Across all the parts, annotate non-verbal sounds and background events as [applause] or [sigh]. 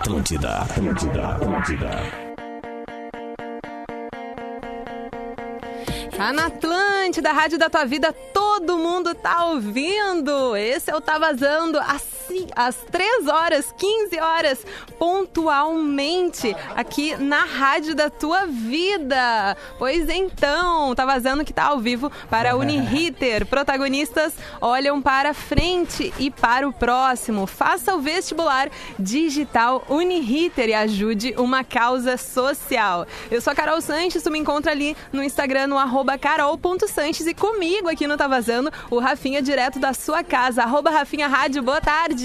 Atlântida, Atlântida, Atlântida. Tá na Atlântida, Rádio da Tua Vida, todo mundo tá ouvindo. Esse é o Tá Vazando, assim, às 3 horas, 15 horas, pontualmente, aqui na Rádio da Tua Vida. Pois então, Tá Vazando que tá ao vivo para [laughs] a Uniriter. Protagonistas olham para frente e para o próximo. Faça o vestibular digital Uniriter e ajude uma causa social. Eu sou a Carol Sanches, tu me encontra ali no Instagram, no arroba carol.sanches e comigo aqui no Tá Vazando, o Rafinha direto da sua casa, arroba Rafinha Rádio, boa tarde.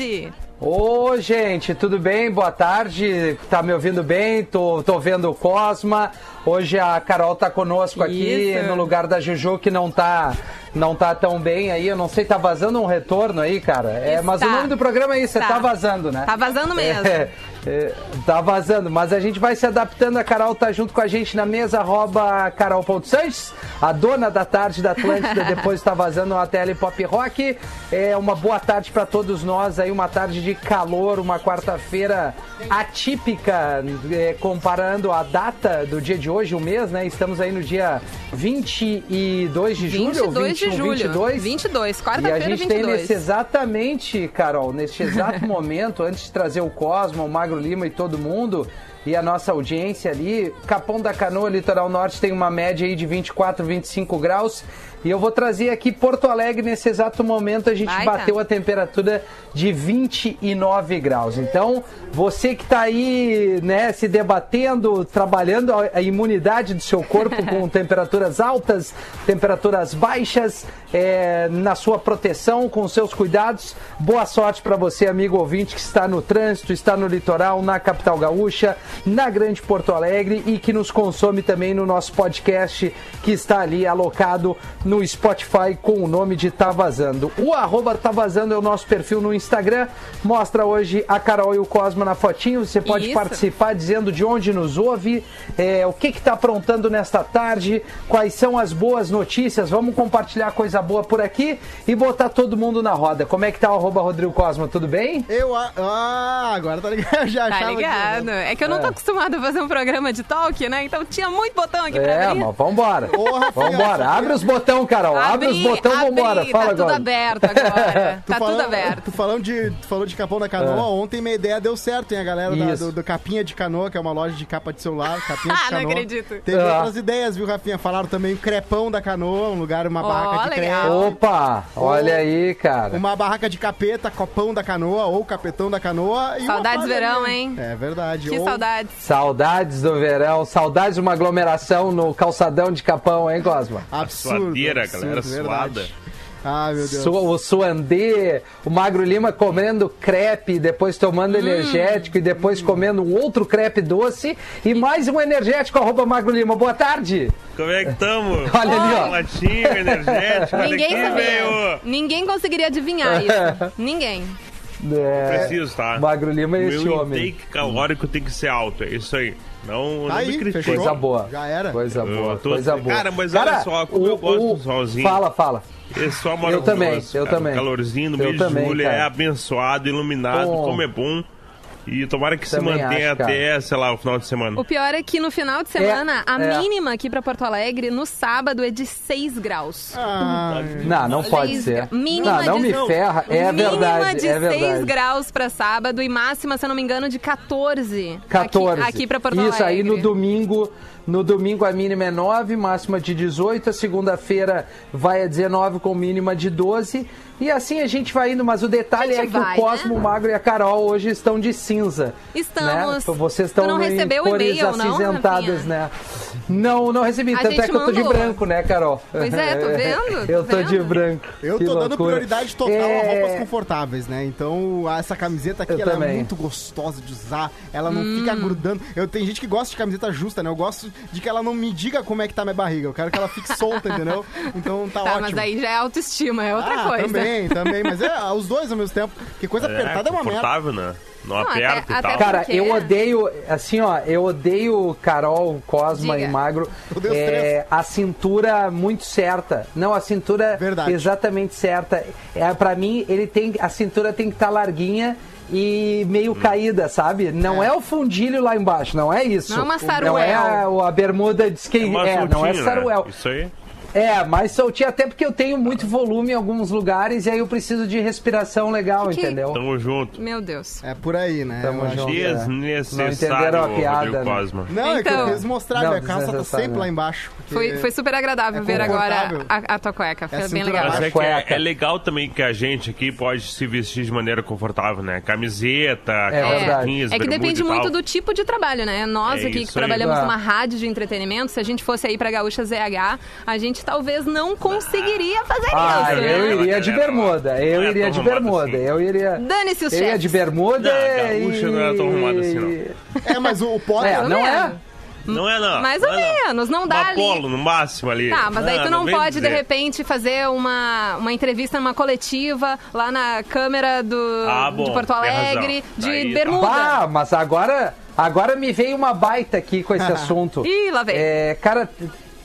Ô, gente, tudo bem? Boa tarde. Tá me ouvindo bem? Tô, tô vendo o Cosma. Hoje a Carol tá conosco aqui Isso. no lugar da Juju que não tá não tá tão bem aí. Eu não sei, tá vazando um retorno aí, cara. É, mas o nome do programa é isso, é Tá. tá vazando, né? Tá vazando mesmo. [laughs] É, é, tá vazando, mas a gente vai se adaptando. A Carol tá junto com a gente na mesa, arroba Carol.Sanches, a dona da tarde da Atlântida, [laughs] depois tá vazando a tele Pop Rock. É uma boa tarde para todos nós aí, uma tarde de calor, uma quarta-feira atípica, é, comparando a data do dia de hoje, o mês, né? Estamos aí no dia 22 de julho, ou 22 de 21, julho. 22. 22, E a quarta-feira, gente tem 22. nesse exatamente, Carol, neste exato [laughs] momento, antes de trazer o Cosmo, o Magro Lima e todo mundo, e a nossa audiência ali, Capão da Canoa, Litoral Norte, tem uma média aí de 24, 25 graus. E eu vou trazer aqui Porto Alegre, nesse exato momento, a gente bateu a temperatura de 29 graus. Então, você que está aí, né, se debatendo, trabalhando a a imunidade do seu corpo [laughs] com temperaturas altas, temperaturas baixas, é, na sua proteção, com seus cuidados, boa sorte para você, amigo ouvinte, que está no trânsito, está no litoral, na capital gaúcha, na Grande Porto Alegre e que nos consome também no nosso podcast, que está ali alocado no Spotify com o nome de Tá Vazando. O arroba Tá Vazando é o nosso perfil no Instagram. Mostra hoje a Carol e o Cosmo na fotinho. Você pode Isso. participar dizendo de onde nos ouve, é, o que está aprontando nesta tarde, quais são as boas notícias. Vamos compartilhar coisa boa por aqui e botar todo mundo na roda. Como é que tá o arroba Rodrigo Cosmo? Tudo bem? Eu. Ah, agora tá ligado. Eu [laughs] já Tá ligado? que. É que eu não tô É. acostumada a fazer um programa de talk, né? Então tinha muito botão aqui pra É, abrir. mas vambora. Ô, Vambora. Abre os botão, Carol. Abre os botão, vambora. abri, Fala [laughs] tá tudo aberto agora. Tu tá falando, tudo aberto. Tu falando de, tu falou de Capão da Canoa, É. ontem minha ideia deu certo, hein? A galera da- do, do Capinha de Canoa, que é uma loja de capa de celular, Capinha de [laughs] Ah, não Canoa. acredito. Teve Ah. outras ideias, viu, Rafinha? Falaram também o Crepão da Canoa, um lugar, uma Ó, barraca de legal. crepe. Opa, olha aí, cara. Uma barraca de capeta, copão da canoa ou capetão da canoa. E Saudades verão, hein? É verdade. Que Ou- saudades. Saudades do verão, saudades de uma aglomeração no calçadão de Capão, hein, Cosma? Absurdo. Suadeira, absurdo, galera, verdade. suada. Ah, meu Deus. Su- o Suandê, o Magro Lima comendo crepe, depois tomando energético e depois comendo um outro crepe doce e mais um energético, arroba Magro Lima. Boa tarde. Como é que tamo? [laughs] Olha ali, ó. Latinho, energético, olha Ninguém aqui. Ninguém conseguiria adivinhar isso. [laughs] Ninguém. É, Preciso, tá? Magro Lima é esse Meu homem. intake calórico tem que ser alto, é isso aí. Não, não Aí, me critique. fechou. Coisa boa. Já era. Coisa Eu boa, tô- coisa boa. Cara, mas olha só, como eu gosto do solzinho. Fala, fala. É só Eu maravilhoso. também, eu cara. também. O calorzinho no Eu mês também, de julho cara. é abençoado, iluminado, Bom. como é bom. E tomara que Também se mantenha acho, cara. até, sei lá, o final de semana. O pior é que no final de semana, a é. mínima aqui pra Porto Alegre, no sábado, é de 6 graus. Ah, Não, não pode ser. Mínima Não, não de- me ferra. É Mínima verdade, de é 6 verdade. graus pra sábado e máxima, se eu não me engano, de 14. 14. Aqui, aqui pra Porto Isso Alegre. aí no domingo. No domingo a mínima é 9, máxima de 18. A segunda-feira vai a 19 com mínima de 12. E assim a gente vai indo, mas o detalhe é que vai, o Cosmo, né? o Magro e a Carol hoje estão de cinza. Estamos. Né? Vocês estão não em recebeu o cores e-mail, não, acinzentadas, Rafinha? né? Não, não recebi. A Tanto é que eu tô de mandou. branco, né, Carol? Pois é, tô [laughs] vendo, tô eu tô de vendo. branco. eu Que tô dando loucura. prioridade total É, a roupas confortáveis, né? Então, essa camiseta aqui Eu ela é muito gostosa de usar. Ela não Hum. fica grudando. Eu tenho gente que gosta de camiseta justa, né? Eu gosto de que ela não me diga como é que tá minha barriga. Eu quero que ela fique solta, entendeu? Então tá, Tá, ótimo. mas aí já é autoestima, é outra ah, coisa. também, também. Mas é os dois ao mesmo tempo. Porque coisa apertada é, uma merda. confortável, né? Não, Não, até- aperta e até tal. Cara, Porque- eu odeio, assim, ó, eu odeio Carol, Cosma Diga. e Magro. É, a cintura muito certa. Não, a cintura Verdade. exatamente certa. É, para mim, ele tem, a cintura tem que estar larguinha e meio caída, sabe? Não é. o fundilho lá embaixo, não é isso. Não é uma Não saruel. é a, a bermuda de skate. Uma É, não é né? saruel. Isso aí. É, mas soltinho até porque eu tenho muito volume em alguns lugares e aí eu preciso de respiração legal, Que que- entendeu? Tamo junto. Meu Deus. É por aí, né? Tamo Eu junto. é. Desnecessário, Não entenderam a piada, né? Cosma. Não, é que eu Então. quis mostrar, Não, minha calça tá sempre lá embaixo. Foi, foi super agradável É ver agora a, a tua cueca. Foi É bem legal. Mas é que é, cueca. é legal também que a gente aqui pode se vestir de maneira confortável, né? Camiseta, verdade. roupinhas, É que depende muito do tipo de trabalho, né? Nós É aqui que trabalhamos numa rádio de entretenimento, se a gente fosse aí pra Gaúcha ZH, a gente talvez não conseguiria fazer Ah, isso, eu né? iria de bermuda, eu Não é iria tão de bermuda, assim. eu iria... Dane-se os Eu ia chefes. de bermuda Não, gaúcha e... não é tão arrumado assim, não. [laughs] É, mas o, pó... É, não é? menos. Não é não. Mais não ou é, não. menos, não dá Uma ali. polo no máximo ali. Tá, mas aí Ah, tu não, vem pode, de dizer. repente, fazer uma, uma entrevista numa coletiva lá na câmera do, Ah, bom, de Porto Alegre, de Daí- bermuda. Bah, mas agora, agora me veio uma baita aqui com esse [laughs] assunto. Ih, lá vem. É, cara,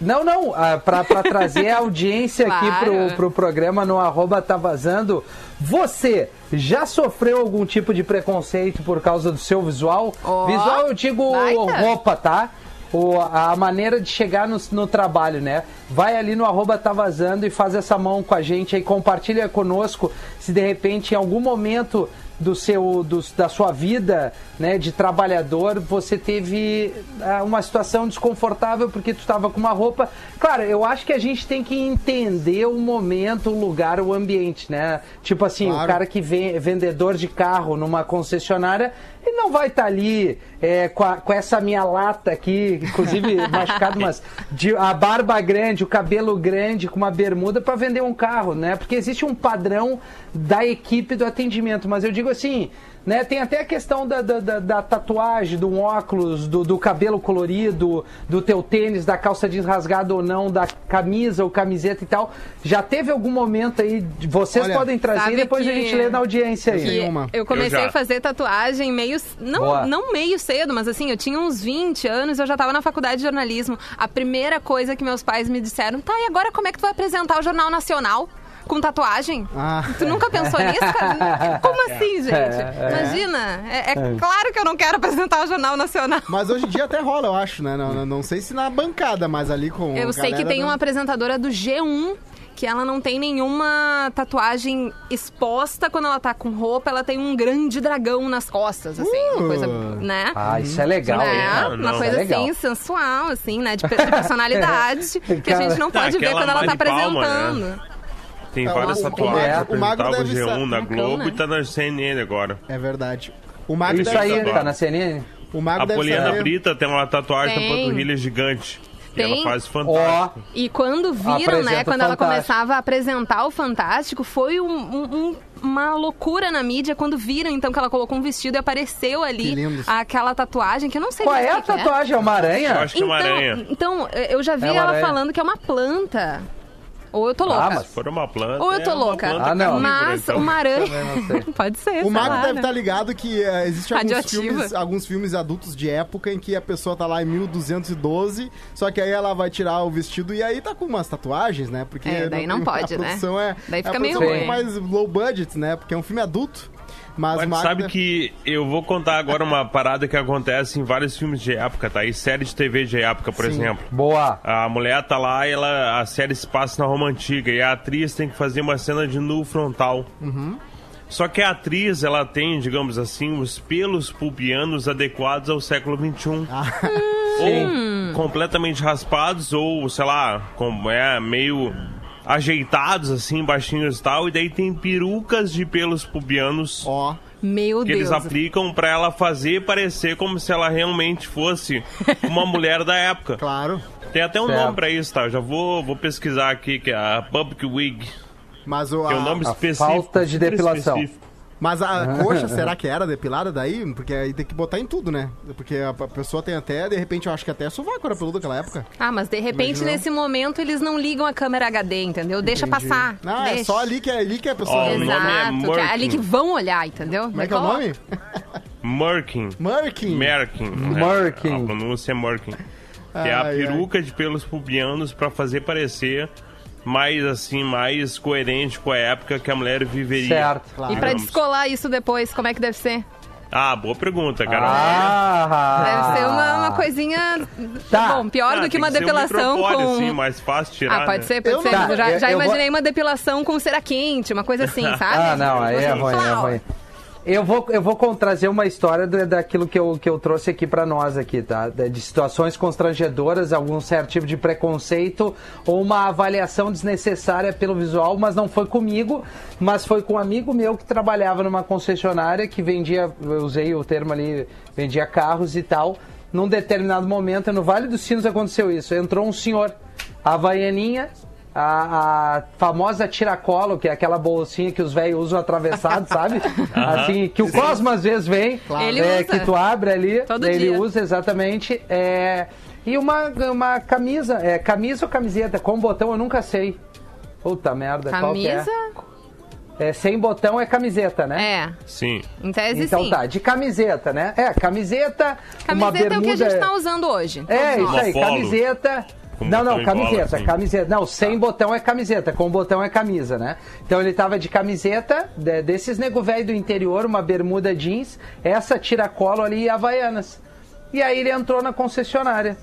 não, não, ah, pra trazer a [laughs] audiência aqui Claro. pro, pro programa no arroba tá vazando, você já sofreu algum tipo de preconceito por causa do seu visual? Ó, visual eu digo baita. roupa, tá? O, a maneira de chegar no, no trabalho, né? Vai ali no arroba tá vazando e faz essa mão com a gente aí, compartilha conosco se de repente em algum momento do seu do- da sua vida né de trabalhador você teve ah, uma situação desconfortável porque tu estava com uma roupa claro eu acho que a gente tem que entender o momento o lugar o ambiente né tipo assim o Claro. cara que vem vendedor de carro numa concessionária ele não vai estar ali é, com, a- com essa minha lata aqui, inclusive [laughs] machucado, mas de, a barba grande, o cabelo grande, com uma bermuda para vender um carro, né? Porque existe um padrão da equipe do atendimento, mas eu digo assim, né? Tem até a questão da, da, da- da tatuagem, do óculos, do, do cabelo colorido, do teu tênis, da calça jeans rasgada ou não, da camisa ou camiseta e tal. Já teve algum momento aí, vocês Olha, podem trazer e depois a gente lê na audiência aí. Uma. Eu comecei Eu a fazer tatuagem meio. Não, Boa. não meio cedo, mas assim, eu tinha uns 20 anos, eu já tava na faculdade de jornalismo. A primeira coisa que meus pais me disseram, tá, e agora como é que tu vai apresentar o Jornal Nacional? Com tatuagem? Ah. Tu nunca pensou nisso, cara? [laughs] Como assim, gente? É, é. Imagina, é, é claro que eu não quero apresentar o Jornal Nacional. Mas hoje em dia até rola, eu acho, né? Não, não, não sei se na bancada, mas ali com. Eu sei que tem não- uma apresentadora do G1 que ela não tem nenhuma tatuagem exposta quando ela tá com roupa, ela tem um grande dragão nas costas, assim, uma Uh. coisa, né? Ah, isso é legal, né? Ah, Uma não. coisa é legal. assim, sensual, assim, né? De, de personalidade, [laughs] que a gente não Tá, pode ver aquela quando ela tá Palma, apresentando. Tem É, várias tatuagens. O Magro apresentava o deve G1 ser- na Globo né? e tá na CNN agora. É verdade. O Mago Isso deve aí tá na CNN? O Mago A deve Poliana saber. Brita tem uma tatuagem Tem. na panturrilha gigante. E Tem. ela faz fantástico. E quando viram, Apresenta né, quando ela começava a apresentar o Fantástico, foi um- um- um- uma loucura na mídia quando viram, então, que ela colocou um vestido e apareceu ali aquela tatuagem, que eu não sei qual é a que que tatuagem? É uma Eu aranha? acho que é uma então, aranha. Então, eu já vi É uma ela aranha. falando que é uma planta. Ou eu tô louca. Ah, mas Se for uma planta. Ou eu tô é louca. Ah, não. Mas então. uma aranha. Também não sei. [laughs] Pode ser. O Mago lá, deve né? estar ligado que eh, existe alguns Radioativa. filmes, alguns filmes adultos de época em que a pessoa tá lá em 1212, só que aí ela vai tirar o vestido e aí tá com umas tatuagens, né? Porque É, daí não tem- pode, a né? produção É, Daí a fica meio produção é ruim. mais low budget, né? Porque é um filme adulto. Mas, Mas sabe que eu vou contar agora uma parada que acontece em vários filmes de época, tá? E série de TV de época, por Sim. exemplo. Boa. A mulher tá lá e ela, a série se passa na Roma Antiga e a atriz tem que fazer uma cena de nu frontal. Só que a atriz, ela tem, digamos assim, os pelos pubianos adequados ao século XXI. Ou completamente raspados, ou, sei lá, como é, meio ajeitados, assim, baixinhos e tal. E daí tem perucas de pelos pubianos Ó, Meu que Deus. eles aplicam pra ela fazer parecer como se ela realmente fosse uma [laughs] mulher da época. claro. Tem até um Certo. nome pra isso, tá? Eu já vou, vou pesquisar aqui, que é a Public Wig. Mas o, Que é a, um nome a específico. falta de depilação. específico. Mas a coxa, [laughs] será que era depilada daí? Porque aí tem que botar em tudo, né? Porque a, pessoa tem até, de repente, eu acho que até sovaco era peludo naquela época. Ah, mas de repente, Imaginou? nesse momento, eles não ligam a câmera HD, entendeu? Deixa Entendi. passar. Não, deixa. é só ali que, é ali que a pessoa... Ó, o realmente- nome é Exato, que é ali que vão olhar, entendeu? Como é que é o nome? Merkin. Merkin. Merkin. Merkin. É, a pronúncia é Merkin. Que é a Ai, peruca de pelos pubianos pra fazer parecer mais assim, mais coerente com a época que a mulher viveria. Certo. Claro. E pra Digamos. descolar isso depois, como é que deve ser? Ah, boa pergunta, cara. Ah, Deve ser uma, uma coisinha. Tá. Bom, pior Ah, do que uma ser um depilação micropore, com. assim, mais fácil tirar, Ah, pode né? ser, pode Eu ser. não- já eu- já eu vou- imaginei uma depilação com cera quente, uma coisa assim, [laughs] sabe? Ah, não, aí é Assim, ruim, é ruim. Eu vou, eu vou trazer uma história da- daquilo que eu, que eu trouxe aqui pra nós aqui, tá? De situações constrangedoras, algum certo tipo de preconceito ou uma avaliação desnecessária pelo visual, mas não foi comigo, mas foi com um amigo meu que trabalhava numa concessionária que vendia, eu usei o termo ali, vendia carros e tal. Num determinado momento, no Vale dos Sinos aconteceu isso. Entrou um senhor, havaianinha, a, a famosa tiracolo, que é aquela bolsinha que os velhos usam atravessado, sabe? [laughs] Assim, que o Cosmo às vezes vem, Ele é, usa. que tu abre ali, Todo ele dia. usa exatamente. É, e uma, uma camisa, é camisa ou camiseta? Com botão eu nunca sei. Puta merda, qual que Camisa? é? É, sem botão é camiseta, né? É, Sim. em tese Então sim. tá, de camiseta, né? É, camiseta, uma Camiseta é o que a gente bermuda- tá usando hoje. é, isso aí, camiseta. Não, não, e bola, camiseta, assim. camiseta. Não, sem botão é camiseta, com botão é camisa, né? Então ele tava de camiseta, de- desses nego velho do interior, uma bermuda jeans, essa tiracolo ali e havaianas. E aí ele entrou na concessionária.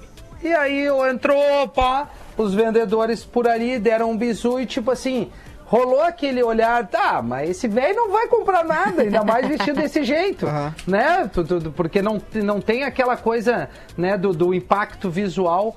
E aí entrou, pá, os vendedores por ali deram um bisu e tipo assim, rolou aquele olhar, tá, mas esse velho não vai comprar nada, ainda mais [laughs] vestido desse jeito, Aham. né? Porque não, não tem aquela coisa, né, do, do impacto visual.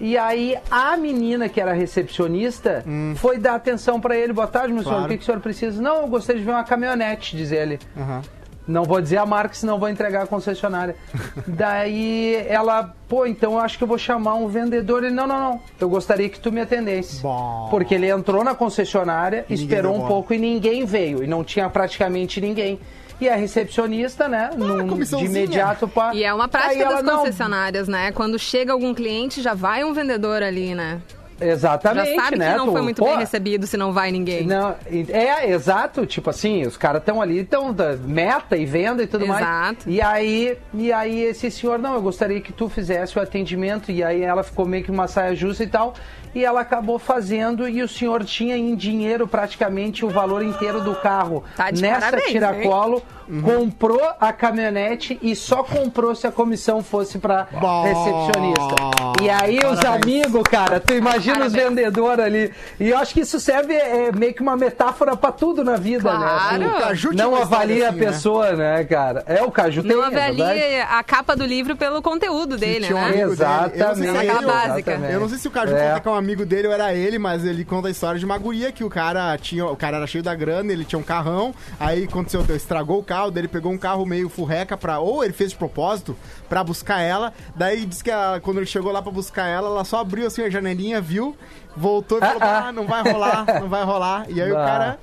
E aí a menina que era recepcionista foi dar atenção pra ele. Boa tarde, meu senhor. Claro. O que, que o senhor precisa? Não, eu gostaria de ver uma caminhonete, diz ele. Aham. Não vou dizer a marca, senão vou entregar a concessionária. [laughs] Daí ela, pô, então eu acho que eu vou chamar um vendedor. Ele, não, não, não. Eu gostaria que tu me atendesse. Bom. Porque ele entrou na concessionária, ninguém esperou um pouco e ninguém veio. E não tinha praticamente ninguém. E a recepcionista, né, num- de imediato pá. E é uma prática das não, concessionárias, né? Quando chega algum cliente, já vai um vendedor ali, né? Já Exatamente, sabe né? que não tu- foi muito pô, bem recebido se não vai ninguém. Não, é, exato, tipo assim, os caras estão ali, estão meta e venda e tudo mais. Exato. E aí, e aí esse senhor, não, eu gostaria que tu fizesse o atendimento, e aí ela ficou meio que uma saia justa e tal, e ela acabou fazendo, e o senhor tinha em dinheiro praticamente o valor inteiro do carro. Tá de Nessa parabéns, tiracolo, comprou a caminhonete e só comprou se a comissão fosse pra Bom, recepcionista. E aí os parabéns. amigos, cara, tu imagina os Parabéns. vendedores ali. E eu acho que isso serve é, meio que uma metáfora pra tudo na vida, Claro. né? O Caju tinha não avalia assim, a né? pessoa, né? cara? É, o Caju tem, Não é avalie a capa do livro pelo conteúdo dele, tinha um né? amigo dele. Eu não sei se Exatamente. é exatamente. Eu não sei se o Caju É. conta que é um amigo dele ou era ele, mas ele conta a história de uma guria que o cara tinha. O cara era cheio da grana, ele tinha um carrão, aí aconteceu, estragou o carro, daí ele pegou um carro meio furreca pra. Ou ele fez de propósito pra buscar ela. Daí disse que ela- quando ele chegou lá pra buscar ela, ela só abriu assim a janelinha, viu, voltou e falou: Ah, ah. ah, não vai rolar, não vai rolar. E aí o Ah. cara.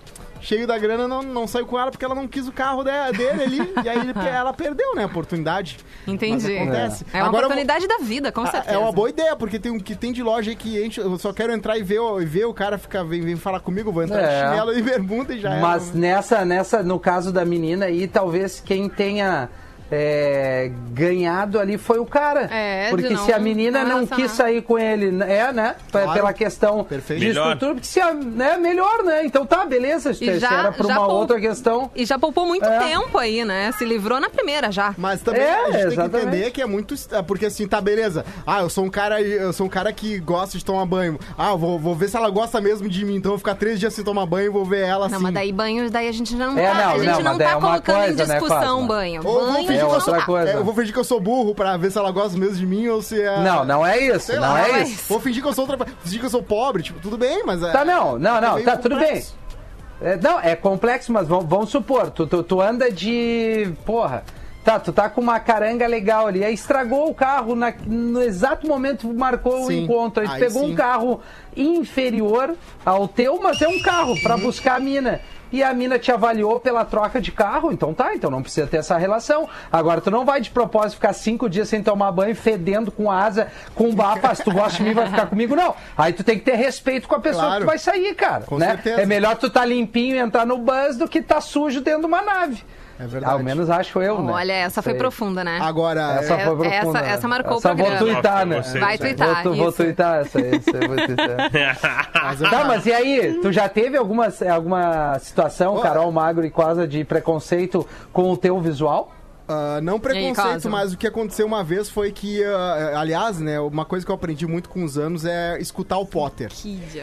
Cheio da grana, não, não saiu com ela porque ela não quis o carro de- dele ali. e aí [laughs] ela perdeu, né, a oportunidade. Entendi. Mas acontece. É uma Agora oportunidade da vida, com ah, certeza. É uma boa ideia, porque tem um que tem de loja aí que enche. Eu só quero entrar e ver, o- e ver o cara ficar, vem, vem falar comigo, vou entrar É. de chinelo e bermuda e já Mas era. nessa, nessa, no caso da menina aí, talvez quem tenha é, ganhado ali foi o cara. É, porque não- se a menina não não quis sair com ele, é, né? P- Claro. Pela questão Perfeito. de Melhor. estrutura, porque se a, né, melhor, né? Então tá, beleza. Se, E já- era por já uma outra questão. E já poupou muito É. tempo aí, né? Se livrou na primeira já. Mas também É, a gente tem que exatamente. entender que é muito. é, Porque assim, tá, beleza. Ah, eu sou um cara, eu sou um cara que gosta de tomar banho. Ah, eu vou, vou ver se ela gosta mesmo de mim. Então eu vou ficar três dias sem tomar banho e vou ver ela Não, assim. mas daí banho, daí a gente já não É, tá, não, a gente não, não, tá é colocando coisa, em né, discussão Cosma? banho. Ou Banho fingir É que eu sou, coisa. é, eu vou fingir que eu sou burro pra ver se ela gosta mesmo de mim ou se é. Não, não é isso, Sei não lá, é isso. Vou fingir que eu sou outra. Fingir que eu sou pobre, tipo, tudo bem, mas. é- Tá, não, não, é não, meio tá, tudo bem. É, não, é complexo, mas vamos, vamos supor, tu, tu, tu anda de. Porra. Tá, tu tá com uma caranga legal ali, aí estragou o carro na- no exato momento que marcou o Sim, encontro. Aí tu aí pegou sim. um carro inferior ao teu, mas é um carro pra buscar a mina. E a mina te avaliou pela troca de carro, então tá, então não precisa ter essa relação. Agora, tu não vai de propósito ficar cinco dias sem tomar banho, fedendo com asa, com bafo, se tu gosta de mim, vai ficar comigo, não. Aí tu tem que ter respeito com a pessoa Claro. que tu vai sair, cara. Com né? certeza. É melhor tu tá limpinho e entrar no bus do que tá sujo dentro de uma nave. É verdade. Ao menos acho eu, né? Olha, essa foi Sei. profunda, né? Agora, Essa É, foi essa- profunda. essa marcou o essa vou programa. tuitar, né? Vai twittar, Vou, vou tuitar essa aí. essa eu vou tuitar. [laughs] mas eu- Tá, mas e aí? Tu já teve alguma, alguma situação. Carol Magro e Cosa, de preconceito com o teu visual? Ah, não preconceito, mas o que aconteceu uma vez foi que, ah, aliás, né, uma coisa que eu aprendi muito com os anos é escutar o Potter.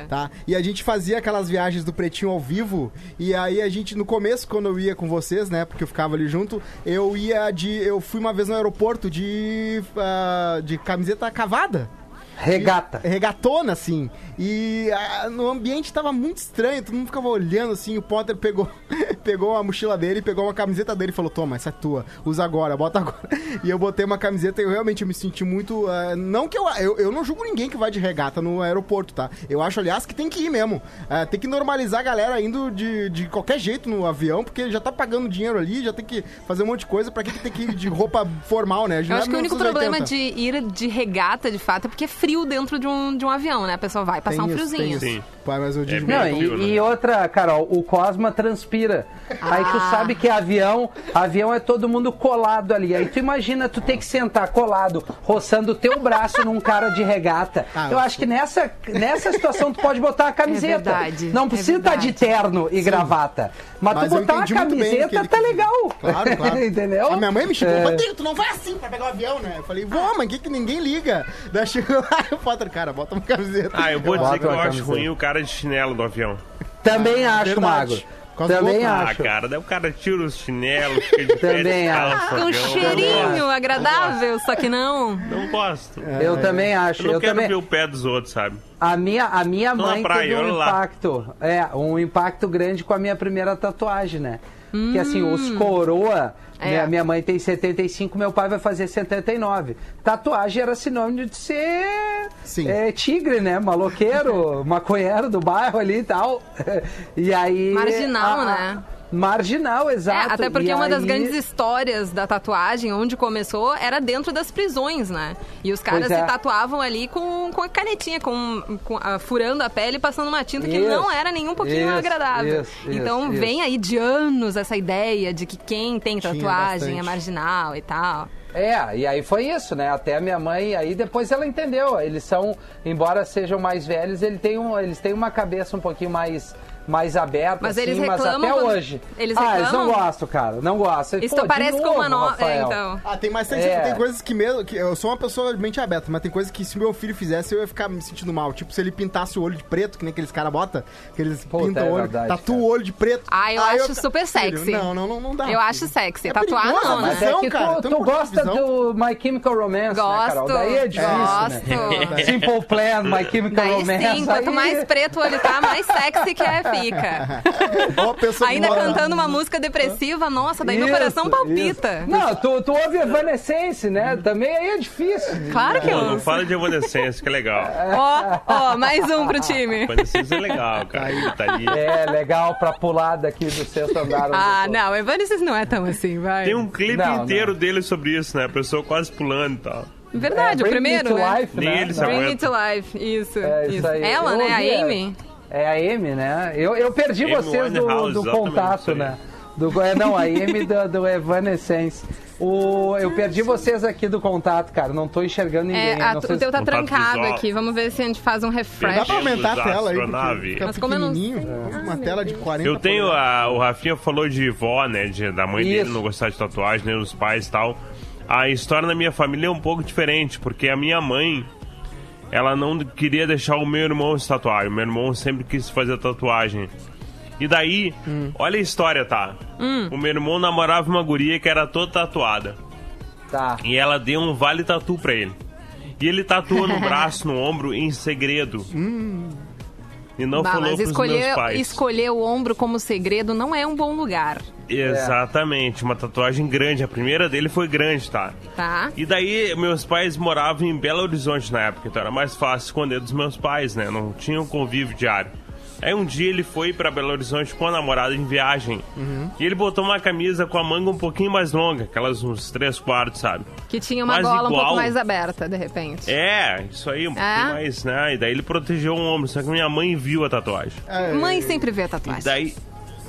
Tá? E a gente fazia aquelas viagens do Pretinho ao vivo, e aí a gente, no começo, quando eu ia com vocês, né, porque eu ficava ali junto, eu ia de. Eu fui uma vez no aeroporto de. ah, de camiseta cavada. Regata. regatona, assim. E ah, no ambiente tava muito estranho, todo mundo ficava olhando assim. O Potter pegou, [laughs] pegou a mochila dele, pegou uma camiseta dele e falou: Toma, essa é tua, usa agora, bota agora. [laughs] E eu botei uma camiseta e eu realmente me senti muito. ah, não que eu, eu. Eu não julgo ninguém que vai de regata no aeroporto, tá? Eu acho, aliás, que tem que ir mesmo. Ah, tem que normalizar a galera indo de, de qualquer jeito no avião, porque já tá pagando dinheiro ali, já tem que fazer um monte de coisa. Pra que, que tem que ir de roupa formal, né? Eu acho que o único problema de ir de regata, de fato, é porque é frio dentro de um, de um avião, né? A pessoa vai passar um friozinho. Sim. Pai, mas eu digo. bem Não, frio, e, né? e outra, Carol, o Cosma transpira. Aí tu Ah. sabe que avião, avião é todo mundo colado ali. Aí tu imagina tu ter que sentar colado, roçando o teu braço num cara de regata. Ah, eu acho que nessa, nessa situação tu pode botar a camiseta. verdade, Não é precisa estar de verdade. terno e gravata. Mas, Mas tu botar a camiseta ele tá legal. Claro, claro. [laughs] Entendeu? A minha mãe me xingou, É. Tu não vai assim pra pegar o avião, né? Eu falei, vou, mas que que ninguém liga? Daí chegou [laughs] o Potter, cara, bota uma camiseta. Ah, eu vou Eu dizer que eu acho camiseta. ruim o cara de chinelo do avião. Também acho, verdade. Magro. Também outro. Ah, acho. cara, daí o cara tira os chinelos, fica de [laughs] pé Também acho. um cheirinho agradável, só que não. Não gosto. Eu também acho. Eu não eu quero também... ver o pé dos outros, sabe? A minha, a minha Tô mãe praia, teve um olha lá. impacto. É, um impacto grande com a minha primeira tatuagem, né? Que assim, os Hum. coroa. É. Minha, minha mãe tem 75, meu pai vai fazer 79. Tatuagem era sinônimo de ser Sim. é, tigre, né? Maloqueiro, [laughs] maconheiro do bairro ali e tal. [laughs] E aí. Marginal, a- né? Marginal, É, exato. até porque E uma das aí- grandes histórias da tatuagem, onde começou, era dentro das prisões, né? E os caras é. se tatuavam ali com, com a canetinha, com, com- ah, furando a pele e passando uma tinta que Isso, não era nem um pouquinho isso, agradável. isso, então isso, vem aí de anos essa ideia de que quem tem tatuagem é marginal e tal. É, e aí foi isso, né? Até a minha mãe, aí depois ela entendeu. Eles são, embora sejam mais velhos, eles têm, um, eles têm uma cabeça um pouquinho mais, mais aberta, Mas assim, eles mas reclamam até quando- hoje. eles ah, eles não reclamam? gostam, cara. Não gostam. Isso pô, parece com uma novo, nova. É, então. Ah, tem mais É. tem coisas que mesmo. Que eu sou uma pessoa de mente aberta, mas tem coisas que se meu filho fizesse, eu ia ficar me sentindo mal. Tipo, se ele pintasse o olho de preto, que nem aqueles caras botam, que eles Puta, pintam é o olho, verdade, tatuam cara. o olho de preto. Ah, eu acho fico- super Filho, sexy. Não, não, não, não dá. Eu acho filho. sexy. É Tatuar perigoso, não, mas né? É Não, que cara, tu, tu gosta visão. do My Chemical Romance, né, Carol? Gosto, Daí é difícil, gosto. né? Simple Plan, My Chemical Romance. sim, quanto mais preto o olho tá, mais sexy que é, fica. [laughs] Ainda mora- cantando uma música depressiva, nossa, daí meu Isso, coração palpita. isso. Não, tu, tu ouve Evanescence, né? Também aí é difícil. Claro que Pô, eu não ouço. fala de Evanescence, que é legal. [laughs] Ó, ó, mais um pro time. Evanescence é legal, cara. Ele tá ali. É, legal pra pular daqui do sexto andar. Ah, não, Evanescence não é tão assim, vai. Tem um clipe Não, inteiro dele sobre isso, né? A pessoa quase pulando e tal. Verdade, É, o Bring Me primeiro, to né? Life, né? Não. Bring Me to Life, isso. É, isso isso. aí. Ela, Eu né, a é. Amy. É a Amy, né? Eu, eu perdi Amy vocês do, Winehouse, do contato, né? Do, é, não, a Amy do, do Evanescence. O, eu perdi vocês aqui do contato, cara. Não tô enxergando ninguém. É, a- não sei o teu se- tá Contato trancado visual. aqui. Vamos ver se a gente faz um Dá refresh. pra aumentar a tela aí, fica Mas como eu não pequenininho. Uma tela de 40 Eu tenho a, o Rafinha falou de vó, né? de- da mãe dele Isso. não gostar de tatuagem, nem dos pais e tal. A história da minha família é um pouco diferente, porque a minha mãe, ela não queria deixar o meu irmão se tatuar. O meu irmão sempre quis fazer tatuagem. E daí, olha a história, tá? O meu irmão namorava uma guria que era toda tatuada. Tá. E ela deu um vale tatu pra ele. E ele tatuou no [laughs] braço, no ombro, em segredo. E não Bah, falou mas pros escolher, meus pais. escolher o ombro como segredo não é um bom lugar, Exatamente, uma tatuagem grande. A primeira dele foi grande, tá? tá? E daí, meus pais moravam em Belo Horizonte na época, então era mais fácil esconder dos meus pais, né? Não tinha um convívio diário. Aí um dia ele foi pra Belo Horizonte com a namorada em viagem. E ele botou uma camisa com a manga um pouquinho mais longa, aquelas uns três quartos, sabe? Que tinha uma Mas gola um igual- pouco mais aberta, de repente. É, isso aí, um pouquinho mais, né? E daí ele protegeu o ombro, só que minha mãe viu a tatuagem. É, Mãe sempre vê a E tatuagem. daí.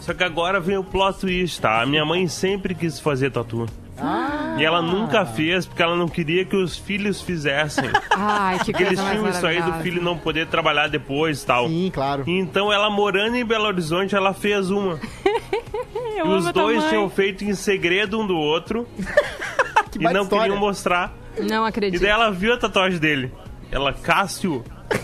Só que agora vem o plot twist, tá? A minha mãe sempre quis fazer tatu. Ah. E ela nunca fez porque ela não queria que os filhos fizessem. [laughs] Ai, que Porque eles tinham isso aí do filho não poder trabalhar depois e tal. Sim, claro. Então ela morando em Belo Horizonte, ela fez uma. [laughs] Eu e os dois tinham feito em segredo um do outro [laughs] Que e não história. queriam mostrar. Não E acredito. daí ela viu a tatuagem dele. Ela, Cássio,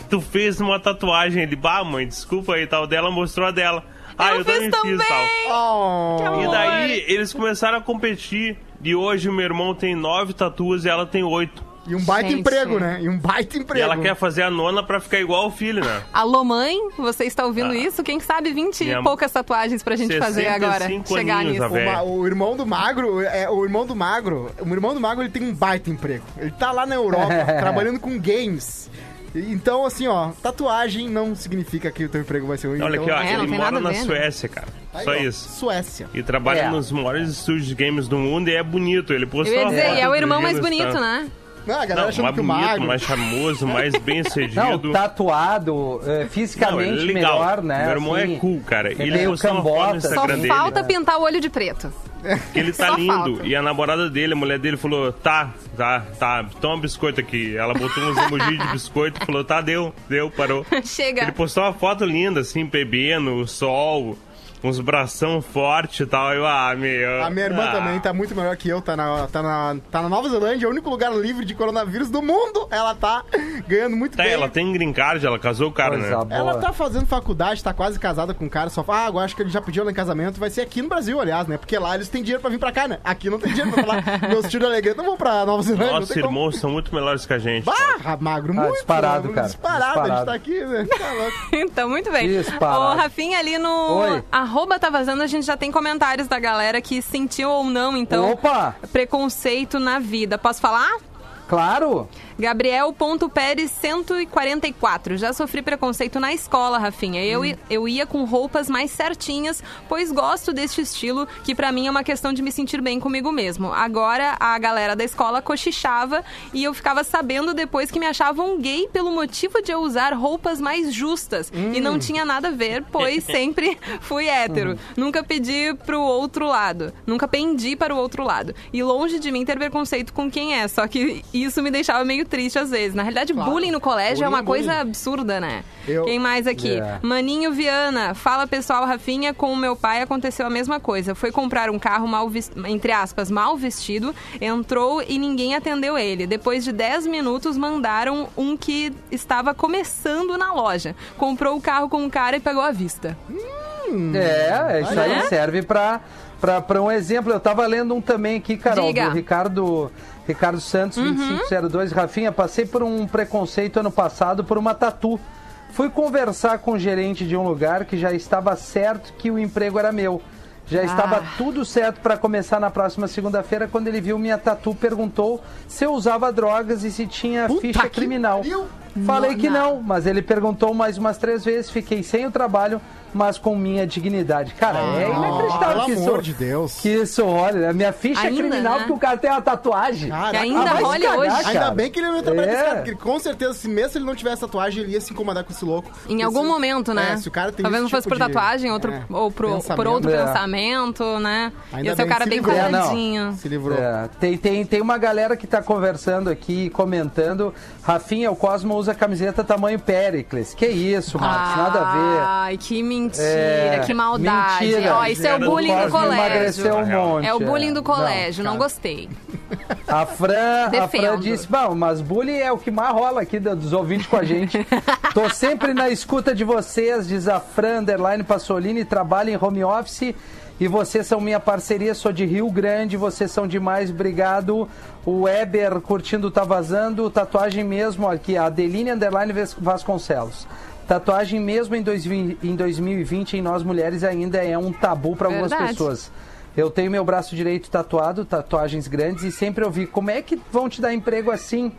tu fez uma tatuagem. Ele, bah, mãe, desculpa aí e tal. Daí ela mostrou a dela. Ah, eu, eu fiz também fiz tal. Oh. E daí eles começaram a competir. E hoje o meu irmão tem nove tatuas e ela tem oito. E um baita Gente. emprego, né? E um baita E emprego. ela quer fazer a nona pra ficar igual o filho, né? Alô, mãe, você está ouvindo isso? Quem sabe 20 Ah. Minha- e poucas tatuagens pra gente fazer agora. 65 Chegar aninhos, nisso. o irmão do Magro, é, o irmão do Magro, o irmão do Magro ele tem um baita emprego. Ele tá lá na Europa [laughs] trabalhando com games. Então, assim, ó, tatuagem não significa que o teu emprego vai ser ruim. Olha então, aqui, ó. É, ele mora na? Suécia, cara. aí, Só ó, isso. Suécia. E trabalha É. nos maiores estúdios de games do mundo e é bonito. Ele postou Eu ia uma dizer, e é o irmão mais bonito, né? Não, a galera Não, achando mais que o bonito, Magro... mais charmoso, mais [laughs] bem Não, sucedido. tatuado, Não, ele fisicamente é legal. melhor, né? Meu irmão assim. é cool, cara. é Ele postou uma foto no cambota. Só dele. falta pintar o olho de preto. [laughs] Que ele tá Só lindo. falta. E a namorada dele, a mulher dele, falou: tá, tá, tá, toma biscoito aqui. Ela botou uns emojis de biscoito e falou: tá, deu, deu, parou. [laughs] Chega. Ele postou uma foto linda, assim, bebendo, o sol, uns bração forte e tal. Eu, ah, meu. A minha irmã ah. também tá muito melhor que eu, tá na, tá, na, tá na Nova Zelândia, é o único lugar livre de coronavírus do mundo. Ela tá ganhando muito Tá, bem. ela tem green card, ela casou o cara, Coisa né? boa. Ela tá fazendo faculdade, tá quase casada com um cara, só fala, ah, agora acho que ele já pediu ela em casamento, vai ser aqui no Brasil, aliás, né? Porque lá eles têm dinheiro pra vir pra cá, né? Aqui não tem dinheiro pra falar. [laughs] Meus tios alegria não vão pra Nova Zelândia, não Nossos tem como. irmãos são muito melhores que a gente. Barra, magro, Ah, muito. disparado, cara. Disparado, a gente Disparado. tá aqui, né? Tá louco. [laughs] Então, muito bem. Disparado. Ô, Rafinha, ali no Oi. Arroba tá vazando, a gente já tem comentários da galera que sentiu ou não, então, Opa! preconceito na vida. Posso falar? Claro! Gabriel.Pérez 144. Já sofri preconceito na escola, Rafinha. Eu, i- eu ia com roupas mais certinhas, pois gosto deste estilo, que pra mim é uma questão de me sentir bem comigo mesmo. Agora, a galera da escola cochichava e eu ficava sabendo depois que me achavam gay pelo motivo de eu usar roupas mais justas. E não tinha nada a ver, pois [laughs] sempre fui hétero. Nunca pedi pro outro lado. Nunca pendi para o outro lado. E longe de mim ter preconceito com quem é. Só que isso me deixava meio triste às vezes. Na realidade, Claro. bullying no colégio é Bullying uma é coisa bullying. absurda, né? Eu- Quem mais aqui? É. Maninho Viana. Fala pessoal, Rafinha, com o meu pai aconteceu a mesma coisa. Foi comprar um carro mal vestido, entre aspas, mal vestido, entrou e ninguém atendeu ele. Depois de 10 minutos, mandaram um que estava começando na loja. Comprou o carro com o cara e pegou à vista. É, isso aí É? serve pra, pra, pra um exemplo. Eu tava lendo um também aqui, Carol, Diga. Do Ricardo, Ricardo Santos, 2502. Rafinha, passei por um preconceito ano passado por uma tatu. Fui conversar com o gerente de um lugar que já estava certo que o emprego era meu. Já estava Ah. tudo certo para começar na próxima segunda-feira. Quando ele viu minha tatu, perguntou se eu usava drogas e se tinha Puta ficha criminal. pariu! Falei que não. mas ele perguntou mais umas três vezes. Fiquei sem o trabalho, mas com minha dignidade. Cara, é Ah, inacreditável pelo que isso. amor de Deus. Que isso, olha, a minha ficha Ainda, criminal né? porque o cara tem uma tatuagem. Caraca, Que ainda Ah, rola cagar, hoje. cara. Ainda bem que ele não ia trabalhar com esse É. cara, porque com certeza, se mesmo se ele não tivesse tatuagem, ele ia se incomodar com esse louco. Em algum se- momento, né? É, se o cara tem Talvez não fosse tipo por de- tatuagem, outro, é, ou pro- por outro É. pensamento, né? Ainda Ia ser o bem cara que bem se livrou. É, não. coladinho. Se livrou. É, tem, tem, tem uma galera que tá conversando aqui, comentando. Rafinha, o Cosmo usa camiseta tamanho Pericles. Que isso, Marcos, nada a ver. Ai, que mentira, É, que maldade. mentira. Ó, isso é o bullying do colégio. um monte. É o bullying do Não, colégio, não, cara. gostei. [laughs] A Fran, a Fran disse, bom, mas bullying é o que mais rola aqui do- dos ouvintes com a gente. [laughs] Tô sempre na escuta de vocês, diz a Fran, underline Passolini, trabalho em home office e vocês são minha parceria, sou de Rio Grande, vocês são demais, obrigado. O Weber curtindo Tá Vazando, tatuagem mesmo aqui, a Adeline, underline Vasconcelos. Tatuagem mesmo em, 2000 em 2020 em nós mulheres ainda é um tabu para algumas pessoas. Eu tenho meu braço direito tatuado, tatuagens grandes, e sempre ouvi como é que vão te dar emprego assim?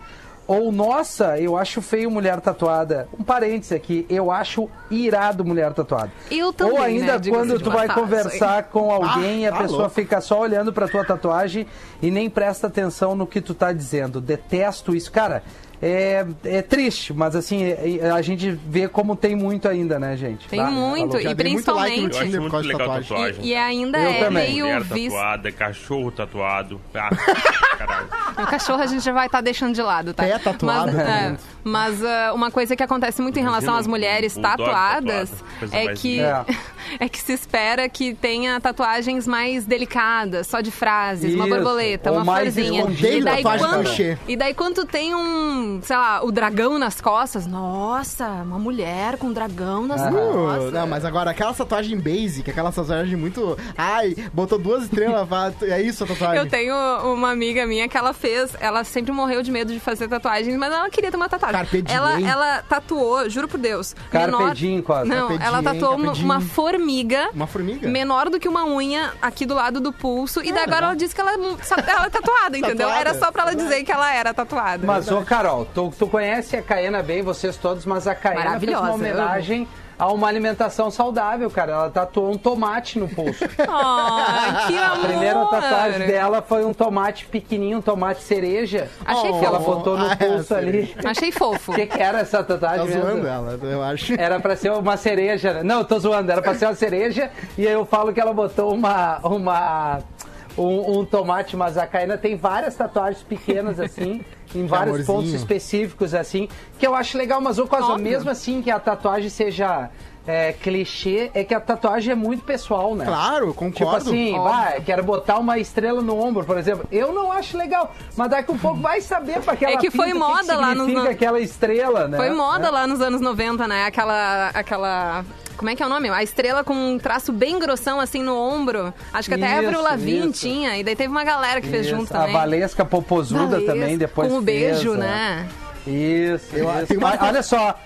Ou, nossa, eu acho feio mulher tatuada. Um parênteses aqui, eu acho irado mulher tatuada. Eu também, Ou ainda né, quando de tu vai passagem. conversar com alguém e a tá pessoa louco. fica só olhando pra tua tatuagem e nem presta atenção no que tu tá dizendo. Detesto isso. Cara, é, é triste, mas assim, é- a gente vê como tem muito ainda, né, gente? Tem Tá? muito. Já e dei muito like principalmente. Eu acho muito legal tatuagem. tatuagem. E, e ainda Eu é também. meio Mulher visto. tatuada, cachorro tatuado. Ah, [laughs] caralho. O cachorro a gente já vai estar deixando de lado, tá? Pé tatuado, Mas, né? é, mas, ah, uma coisa que acontece muito em relação às um mulheres bulldog tatuadas tatuado, é que, linda. [laughs] é que se espera que tenha tatuagens mais delicadas, só de frases, uma Isso, borboleta, ou uma mais florzinha. E daí, tatuagem quando, e daí quando tem um, sei lá, o dragão nas costas, nossa, uma mulher com um dragão nas Uh, costas. não, mas agora, aquela tatuagem basic, aquela tatuagem muito. Ai, botou duas estrelas, é isso a tatuagem. Eu tenho uma amiga minha que ela fez, ela sempre morreu de medo de fazer tatuagens, mas ela queria ter uma tatuagem. Carpe diem. ela, ela tatuou, juro por Deus. Carpe diem, quase. Não, Carpe ela diem, tatuou uma, uma formiga. Uma formiga. Menor do que uma unha aqui do lado do pulso. E daí Ah, agora ela disse que ela, ela é tatuada, entendeu? Tatuada. Era só pra ela dizer que ela era tatuada. Mas, ô Carol, tu, tu conhece a Caena bem, vocês todos, mas a Caena fez Maravilhosa, uma eu homenagem a uma alimentação saudável, cara. Ela tatuou um tomate no pulso. Oh, [laughs] que amor! A primeira tatuagem dela foi um tomate pequenininho, um tomate cereja. Achei que ela fofo. botou no Ah, é, pulso ali. Achei fofo. O que, que era essa Tá tatuagem mesmo? zoando ela, eu acho. Era pra ser uma cereja. né? Não, eu tô zoando. Era pra ser uma cereja. E aí eu falo que ela botou uma. uma um, um tomate, mas a Caína tem várias tatuagens pequenas [laughs] assim, em vários amorzinho. pontos específicos assim, que eu acho legal, mas o caso, mesmo assim que a tatuagem seja é, clichê, é que a tatuagem é muito pessoal, né? Claro, Tipo concordo. assim, Óbvio. vai, quero botar uma estrela no ombro, por exemplo. Eu não acho legal, mas daqui a pouco vai saber pra aquela É que foi pinta o que moda que lá nos aquela estrela, né? Foi moda É. lá nos anos 90, né? Aquela. aquela como é que é o nome? A estrela com um traço bem grossão assim no ombro. Acho que até a Avril Isso, Lavigne isso. tinha. E daí teve uma galera que fez Isso, junto A também. Valesca Popozuda Valesca, também depois Com o fez, beijo, é. né? Isso, Eu- isso. uma- Olha- só.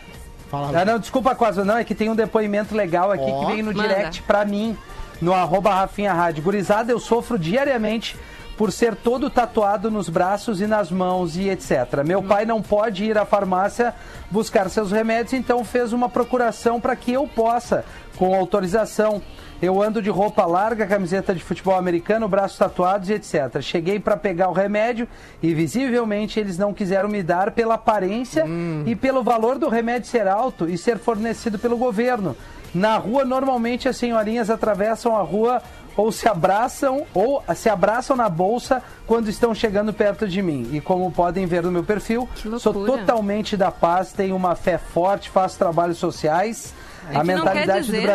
Fala, Ah, não, desculpa, Quase, não, é que tem um depoimento legal aqui Ó. que veio no Manda. direct pra mim, no arroba Rafinha Rádio. Gurizada, eu sofro diariamente por ser todo tatuado nos braços e nas mãos e etc. Meu pai não pode ir à farmácia buscar seus remédios, então fez uma procuração para que eu possa, com autorização. Eu ando de roupa larga, camiseta de futebol americano, braços tatuados e etc. Cheguei para pegar o remédio e visivelmente eles não quiseram me dar pela aparência e pelo valor do remédio ser alto e ser fornecido pelo governo. Na rua, normalmente as senhorinhas atravessam a rua ou se abraçam ou se abraçam na bolsa quando estão chegando perto de mim. E como podem ver no meu perfil, sou totalmente da paz, tenho uma fé forte, faço trabalhos sociais. A quer mentalidade dizer, do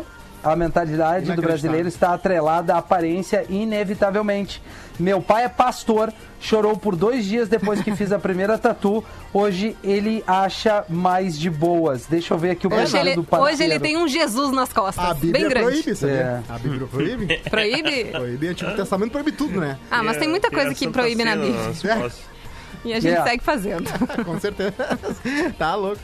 né? A mentalidade do brasileiro está atrelada à aparência inevitavelmente. Meu pai é pastor, chorou por dois dias depois que fiz a primeira tatu. Hoje ele acha mais de boas. Deixa eu ver aqui o Hoje ele, do parceiro. hoje ele tem um Jesus nas costas. A Bíblia bem grande. proíbe, sabia? É. A Bíblia proíbe? [laughs] Proíbe? proíbe. O Antigo Testamento proíbe tudo, né? Ah, mas tem muita coisa que proíbe na Cena Bíblia. costas. E a gente Yeah. segue fazendo. [laughs] Com certeza. tá louco.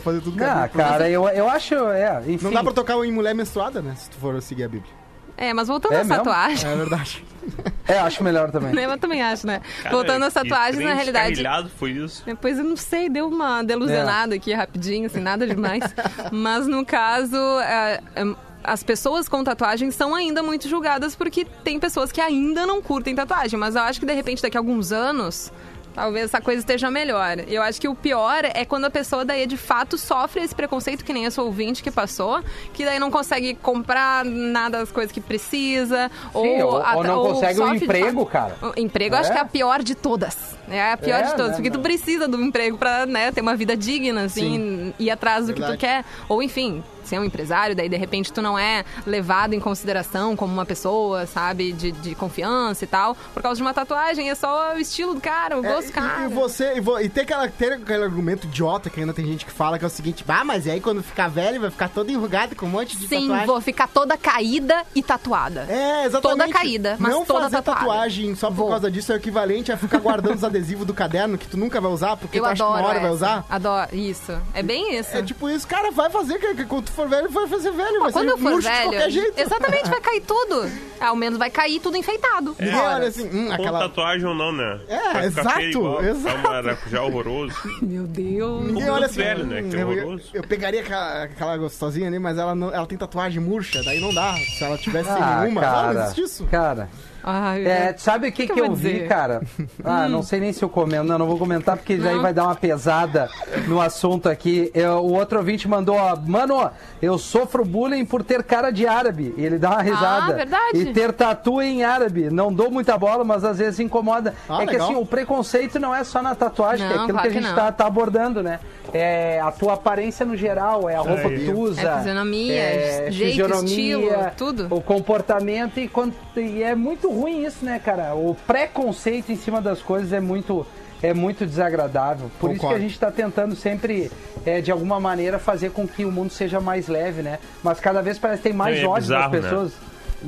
Foi fazer tudo que Ah, cara, eu, eu acho, é, enfim. Não dá pra tocar em mulher menstruada, né? Se tu for seguir a Bíblia. É, mas voltando É às mesmo? tatuagens. É verdade. [laughs] É, acho melhor também. Né, Eu também acho, né? Cara, Voltando às tatuagens, na realidade. foi isso. Depois eu não sei, deu uma delusionada aqui rapidinho, assim, nada demais. [laughs] Mas no caso, é, é, as pessoas com tatuagem são ainda muito julgadas porque tem pessoas que ainda não curtem tatuagem. Mas eu acho que de repente daqui a alguns anos. Talvez essa coisa esteja melhor. Eu acho que o pior é quando a pessoa daí de fato sofre esse preconceito, que nem esse ouvinte que passou, que daí não consegue comprar nada das coisas que precisa, Sim, ou- a- ou não consegue um emprego, fato- cara. O emprego eu acho É. que é a pior de todas. É a pior É, de todas, né, porque tu precisa do emprego pra né, ter uma vida digna, assim, ir atrás do que tu Verdade. quer. Ou enfim, ser um empresário, daí de repente tu não é levado em consideração como uma pessoa, sabe, de, de confiança e tal, por causa de uma tatuagem, é só o estilo do cara, o É, gosto do cara. e, você, e, vo- e tem, aquela, tem aquele argumento idiota que ainda tem gente que fala que é o seguinte: ah, mas aí quando ficar velho vai ficar todo enrugado com um monte de Sim, tatuagem. vou ficar toda caída e tatuada. É, exatamente. Toda caída, mas Não toda fazer tatuada. tatuagem só por Vou. causa disso é o equivalente a ficar guardando os [laughs] adesivos do caderno que tu nunca vai usar, porque Eu tu acha que uma hora vai essa. usar. Adoro, isso. É bem isso. É tipo isso, cara, vai fazer, que, que quando tu for velho, vai fazer velho, vai Quando eu for velho, qualquer jeito. exatamente, vai cair tudo. [laughs] Ao menos vai cair tudo enfeitado. Ninguém Bora. olha assim, hum, aquela... tatuagem ou não, né? É, Vai exato, igual, exato. Tá um maracujá [laughs] horroroso. Meu Deus. Ninguém olha assim, velho, né, que é eu, eu, horroroso. eu pegaria aquela, aquela gostosinha ali, mas ela, não, ela tem tatuagem murcha, daí não dá. Se ela tivesse Ah, nenhuma, não, não cara, existe isso. cara. Ai, É, sabe o que, que que, eu eu, vi, cara? [laughs] Ah, não sei nem se eu comento. Não, não vou comentar porque já vai dar uma pesada no assunto aqui. Eu- o outro ouvinte mandou, ó, mano, eu sofro bullying por ter cara de árabe. E ele dá uma risada. Ah, verdade. E ter tatu em árabe. Não dou muita bola, mas às vezes incomoda. Ah, é que legal. assim, o preconceito não é só na tatuagem, que é Não, aquilo claro que a gente não. tá, tá abordando, né? É a tua aparência no geral, é a roupa que tu usa. É fisionomia, jeito, estilo, tudo. O comportamento e, quando- e é muito ruim isso, né, cara? O preconceito em cima das coisas é muito é muito desagradável. Por isso que Concordo. a gente está tentando sempre, é, de alguma maneira, fazer com que o mundo seja mais leve, né? Mas cada vez parece que tem mais É, é ódio bizarro, das né? pessoas.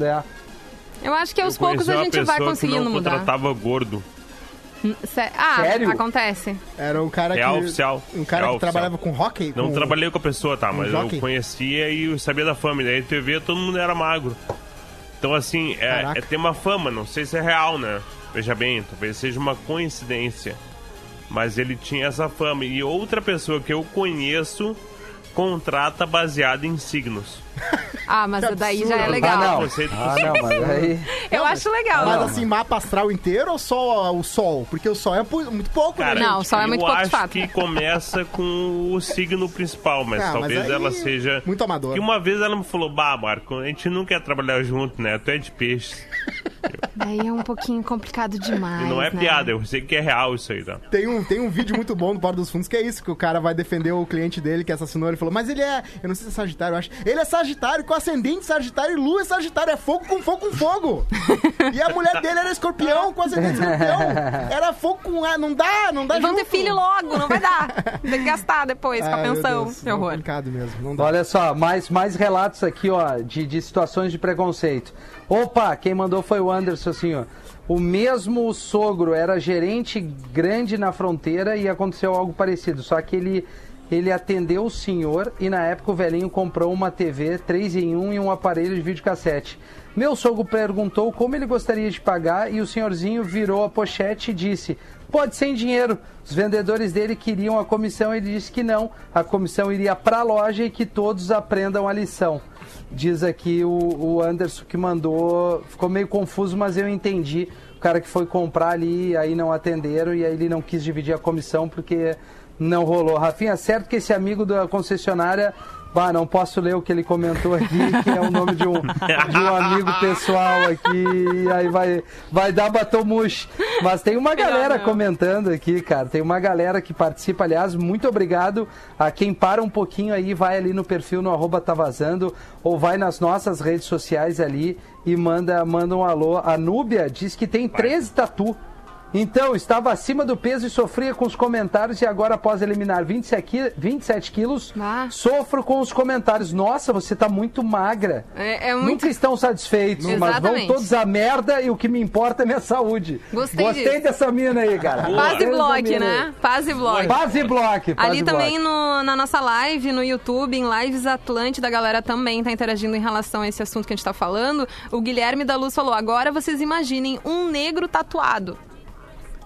É. Eu acho que aos Eu poucos a gente vai conseguindo que não mudar. contratava gordo. Sé- Ah, Sério? acontece. Era um cara Real que. oficial. Um cara Real que trabalhava com hockey. Não com... trabalhei com a pessoa, tá? Mas jockey? eu conhecia e eu sabia da fama. E daí tu vê, todo mundo era magro. Então, assim, é, é ter uma fama, não sei se é real, né? Veja bem, talvez seja uma coincidência. Mas ele tinha essa fama. E outra pessoa que eu conheço contrata baseado em signos. [laughs] Ah, mas Que daí absurdo. já é Ah, legal. não. Conceito Ah, não, mas aí... [laughs] Eu acho legal. Mas Não. assim, mapa astral inteiro ou só o sol? Porque o sol é muito pouco, Cara, né? Não, só é muito eu pouco de acho fato. que começa com o signo principal, mas Ah, mas talvez aí ela seja. muito amador. Que uma vez ela me falou: Bah, Marco, a gente não quer trabalhar junto, né? Tu é de peixe. [laughs] Daí é um pouquinho complicado demais. E não é né? piada, eu sei que é real isso aí, tá? Tem um, tem um vídeo muito bom do Porta dos Fundos que é isso, que o cara vai defender o cliente dele que assassinou. Ele falou, mas ele é, eu não sei se é Sagitário, eu acho. Ele é Sagitário com ascendente Sagitário e Lua é Sagitário. É fogo com fogo com fogo. [laughs] e a mulher dele era escorpião com ascendente escorpião. [laughs] Era fogo com ar. Não dá, não dá E vão ter junto. filho logo, não vai dar. [laughs] Tem que gastar depois com a pensão. Deus, Que horror. complicado mesmo, não dá. Olha só, mais, mais relatos aqui, ó, de, de situações de preconceito. Opa, quem mandou foi o Anderson, assim, ó. O mesmo sogro era gerente grande na fronteira e aconteceu algo parecido, só que ele, ele atendeu o senhor e na época o velhinho comprou uma TV 3 em 1 e um aparelho de videocassete. Meu sogro perguntou como ele gostaria de pagar e o senhorzinho virou a pochete e disse: Pode ser em dinheiro. Os vendedores dele queriam a comissão, ele disse que não. A comissão iria para a loja e que todos aprendam a lição. Diz aqui o, o Anderson que mandou. Ficou meio confuso, mas eu entendi. O cara que foi comprar ali, aí não atenderam e aí ele não quis dividir a comissão porque não rolou. Rafinha, certo que esse amigo da concessionária. Bah, não posso ler o que ele comentou aqui, que é o nome de um, de um amigo pessoal aqui, e aí vai, vai dar batomush. Mas tem uma galera não. comentando aqui, cara. Tem uma galera que participa. Aliás, muito obrigado a quem para um pouquinho aí, vai ali no perfil no arroba tá vazando, ou vai nas nossas redes sociais ali e manda, manda um alô. A Núbia diz que tem 13 tatu. Então, estava acima do peso e sofria com os comentários e agora após eliminar 27, qui- 27 quilos, Ah. sofro com os comentários. Nossa, você tá muito magra. É, é muito. Nunca estão satisfeitos, mas vão Exatamente. todos a merda e o que me importa é minha saúde. Gostei Gostei disso. dessa mina aí, cara. Paz e block, né? Paz e block. Paz e block. Ali também no- na nossa live, no YouTube, em Lives Atlântida, a galera também tá interagindo em relação a esse assunto que a gente tá falando. O Guilherme da Luz falou: agora vocês imaginem um negro tatuado.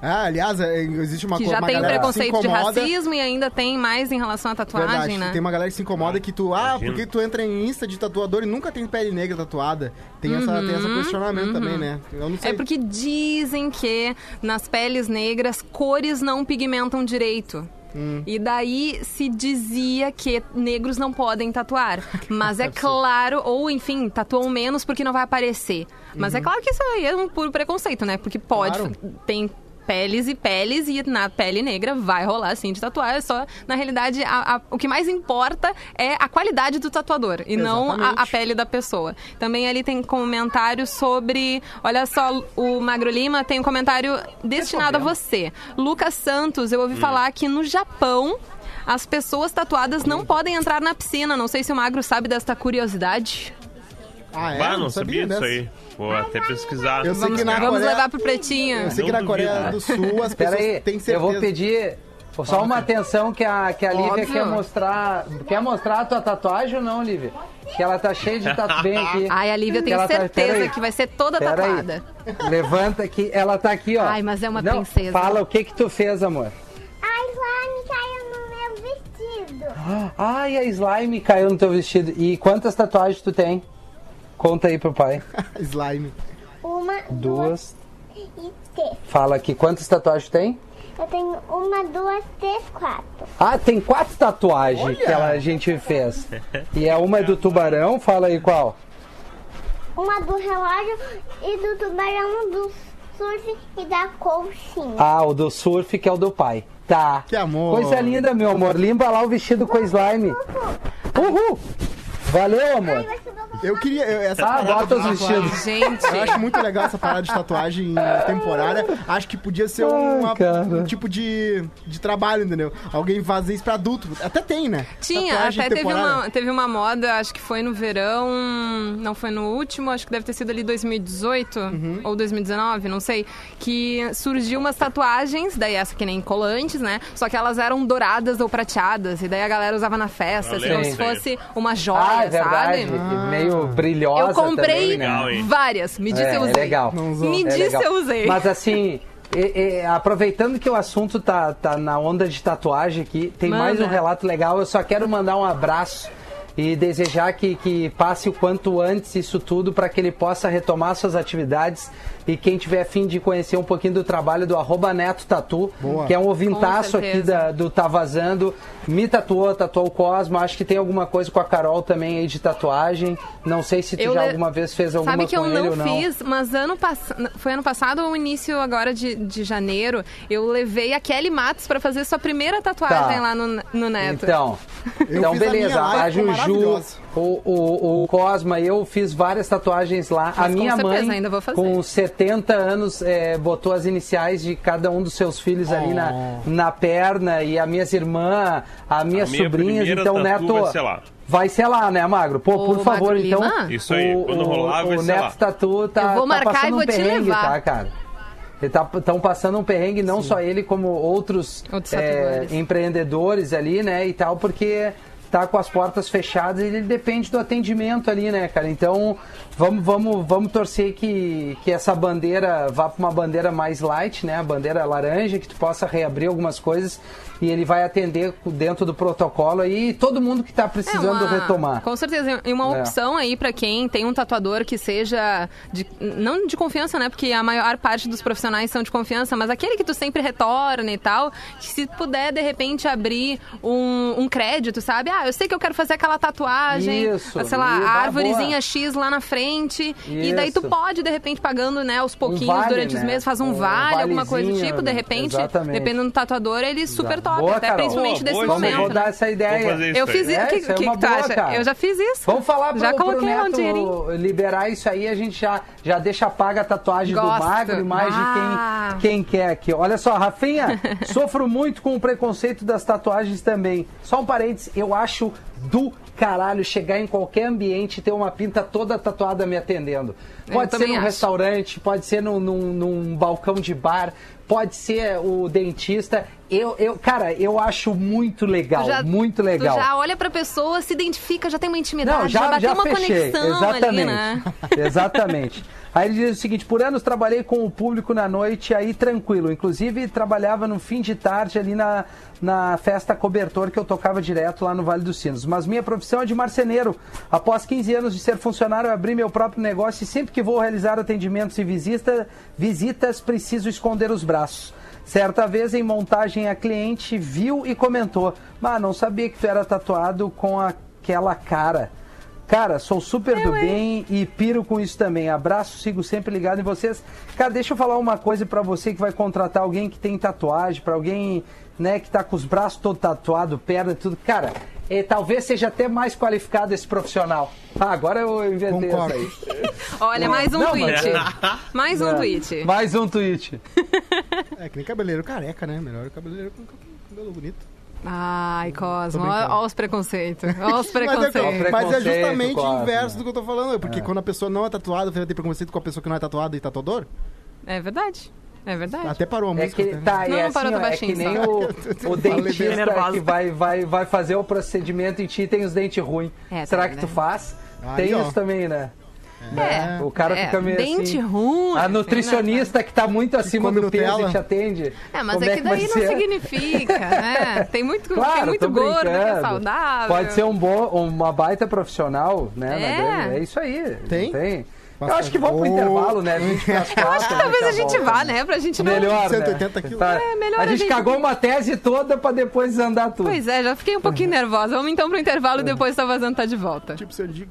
Ah, aliás, é, existe uma que já uma tem preconceito de racismo e ainda tem mais em relação à tatuagem, Verdade, né? tem uma galera que se incomoda que tu, ah, porque tu entra em Insta de tatuador e nunca tem pele negra tatuada. Tem, essa, tem esse questionamento também, né? Eu não sei. Uhum, É porque dizem que nas peles negras cores não pigmentam direito. Hum. E daí se dizia que negros não podem tatuar. [laughs] Mas é claro, ou enfim, tatuam menos porque não vai aparecer. Mas é claro que isso aí é um puro preconceito, né? Porque pode, Uhum. Claro. tem peles e peles e na pele negra vai rolar sim de tatuar. É só, na realidade, a- a- o que mais importa é a qualidade do tatuador e não a, Exatamente. a pele da pessoa. Também ali tem comentário sobre. Olha só, o Magro Lima tem um comentário destinado a você. Lucas Santos, eu Hum. ouvi falar que no Japão. As pessoas tatuadas não podem entrar na piscina. Não sei se o Magro sabe desta curiosidade. Ah, é? Bah, não sabia disso dessa. aí. Vou até pesquisar. Eu sei Vamos, que na vamos Coreia- levar pro Pretinho. Eu sei que Não na Coreia do Sul as [laughs] pessoas Pera aí, têm eu certeza. vou pedir só uma atenção que a, que a Lívia Óbvio. quer mostrar. Quer mostrar a tua tatuagem ou não, Lívia? Que ela tá cheia de tatu bem aqui. [laughs] Ai, a Lívia, eu tenho tá- certeza aí. que vai ser toda Pera aí. tatuada. Levanta aqui, ela tá aqui, ó. Ai, mas é uma Não, princesa. Fala o que que tu fez, amor. A slime caiu no meu vestido. [gasps] Ai, a slime caiu no teu vestido. E quantas tatuagens tu tem? Conta aí pro pai. [laughs] Slime. uma, Duas. e três. Fala aqui, quantas tatuagens tem? Eu tenho uma, duas, três, quatro. Ah, tem quatro tatuagens que ela, a gente fez. E é uma é do tubarão, fala aí qual? Uma do relógio e do tubarão do surf e da colchinha. Ah, o do surf, que é o do pai. Tá. Que amor. Coisa linda, meu amor. Limpa lá o vestido com slime. Uhul! Valeu, amor. Eu queria. eu- essa Ah, parada bota os tatuagem- vestidos. Gente, Eu acho muito legal essa parada de tatuagem temporária. Acho que podia ser uma- cara. um tipo de, de trabalho, entendeu? Alguém fazer isso pra adulto. Até tem, né? Tinha, Tatuagem até teve temporária. uma, teve uma moda, acho que foi no verão, não foi no último, acho que deve ter sido ali 2018 Uhum. ou 2019, não sei, que surgiu umas tatuagens, daí essa que nem colantes, né? Só que elas eram douradas ou prateadas, e daí a galera usava na festa, assim, como se aí. fosse uma joia, Ah, é verdade. sabe? E Meio brilhosa Eu comprei também, né? Legal, várias, me disse É, eu é usei. legal. Não usou. Me É disse legal. eu usei. Mas assim, e- e, aproveitando que o assunto tá, tá na onda de tatuagem aqui, tem Manda. mais um relato legal. Eu só quero mandar um abraço e desejar que, que passe o quanto antes isso tudo para que ele possa retomar suas atividades. E quem tiver fim de conhecer um pouquinho do trabalho do arroba Neto Tatu, Boa. que é um ouvintaço Com aqui da, do Tá Vazando, me tatuou, tatuou o Cosmo. Acho que tem alguma coisa com a Carol também aí de tatuagem. Não sei se tu Eu já le- alguma vez fez alguma Sabe que eu não não. fiz, mas ano passado, foi ano passado ou início agora de, de janeiro, eu levei a Kelly Matos pra fazer sua primeira tatuagem Tá. lá no, no Neto. Então, Eu então a beleza. A, ficou Juju. O, o, o Cosma, eu fiz várias tatuagens lá. a Mas com minha certeza, mãe, ainda vou fazer. com 70 anos, é, botou as iniciais de cada um dos seus filhos ali na, na perna. E as minhas irmãs, as minhas A minha sobrinhas. Então, Neto. vai ser lá. Vai ser lá, né, Magro? Pô, Ô, por favor, Magro então. Lima? Isso aí, o, quando rolar, o, vai o ser Neto lá. Tatu tá, Eu vou tá marcar e passando vou um te perrengue, levar. tá, cara? Estão passando um perrengue, não só ele, como outros, Outros é, empreendedores ali, né, e tal, porque tá com as portas fechadas ele depende do atendimento ali, né, cara? Então, vamos, vamos, vamos torcer que, que essa bandeira vá para uma bandeira mais light, né, a bandeira laranja, que tu possa reabrir algumas coisas e ele vai atender dentro do protocolo aí e todo mundo que tá precisando É uma- retomar. Com certeza. E uma É. opção aí pra quem tem um tatuador que seja. De, não de confiança, né? Porque a maior parte dos profissionais são de confiança, mas aquele que tu sempre retorna e tal, que se puder, de repente, abrir um, um crédito, sabe? Ah, eu sei que eu quero fazer aquela tatuagem, Isso. sei lá, E- a ah, árvorezinha. X lá na frente. E daí tu Isso. pode, de repente, pagando, né, aos pouquinhos vale, durante os né? meses, faz um, Um vale, alguma coisa do tipo, de repente, exatamente. dependendo do tatuador, ele super top. Boa, até Carol. principalmente boa, Vamos, momento. vou né? dar essa ideia. Vamos fazer isso Eu fiz isso. É, O que, isso é que que tu acha? cara. Eu já fiz isso. Vamos falar Já pro, pro coloquei um Neto dinheirinho. liberar isso aí, a gente já, já deixa paga a tatuagem Gosto. do Magro e mais Ah. de quem, quem quer aqui. Olha só, Rafinha, [laughs] sofro muito com o preconceito das tatuagens também. Só um parênteses, eu acho do caralho chegar em qualquer ambiente e ter uma pinta toda tatuada me atendendo. Eu Pode ser num acho. restaurante, pode ser num, num- num balcão de bar, pode ser o dentista. Eu, eu, cara, eu acho muito legal, já- muito legal. Tu já olha pra pessoa, se identifica, já tem uma intimidade, Não, já, já, bateu já uma fechei. conexão Exatamente. ali, né? [laughs] [laughs] Exatamente. Aí ele diz o seguinte: por anos trabalhei com o público na noite, aí tranquilo. Inclusive, trabalhava no fim de tarde ali na, na festa cobertor que eu tocava direto lá no Vale dos Sinos. Mas minha profissão é de marceneiro. Após 15 anos de ser funcionário, eu abri meu próprio negócio e sempre que vou realizar atendimentos e visita, visitas, preciso esconder os braços. Certa vez, em montagem, a cliente viu e comentou: Mas não sabia que tu era tatuado com aquela cara. Cara, sou super do bem e piro com isso também. Abraço, sigo sempre ligado em vocês. Cara, deixa eu falar uma coisa pra você que vai contratar alguém que tem tatuagem, pra alguém, né, que tá com os braços todo tatuado, perna e tudo. Cara, eh, talvez seja até mais qualificado esse profissional. Ah, agora eu inventei Concordo. essa aí. Olha, mais um Não, tweet. mas- Mais um É, tweet. Mais um tweet. É que nem cabeleireiro careca, né? Melhor o cabeleireiro com cabelo bonito. Ai, Cosmo, olha os preconceitos. Olha os [laughs] Mas é, preconceitos. mas é justamente o inverso do que eu tô falando. Porque quando a pessoa não é tatuada, você vai ter preconceito com a pessoa que não é tatuada e tatuador? É verdade. É verdade. Até parou a É música. que, até. tá, Não, é, não parou, assim, tá ó, é que baixinho nem só. o, [laughs] o dentista que vai, vai, vai fazer o procedimento em ti e tem os dentes ruins. É, Será também, que tu né? faz? Aí, tem ó. isso também, né? É, O cara é, fica meio dente assim. ruim. A nutricionista que tá muito acima do peso Nutella. e te atende. É, mas como é que vai daí não ser? significa, né? [laughs] Tem muito, tem Claro, muito tô gordo que é brincando. saudável. Pode ser um bom, uma baita profissional, né? É. é isso aí. Tem? Tem. Eu acho que vamos pro intervalo, né? 20 pras [laughs] quatro, Talvez a gente volta. vá, né? Pra gente não... Melhor, 180 né? quilos. Tá. É, melhor a a gente gente- cagou uma tese toda pra depois andar tudo. Pois é, já fiquei um pouquinho [laughs] nervosa. Vamos então pro intervalo e depois tá vazando, tá de volta. Tipo, se eu digo.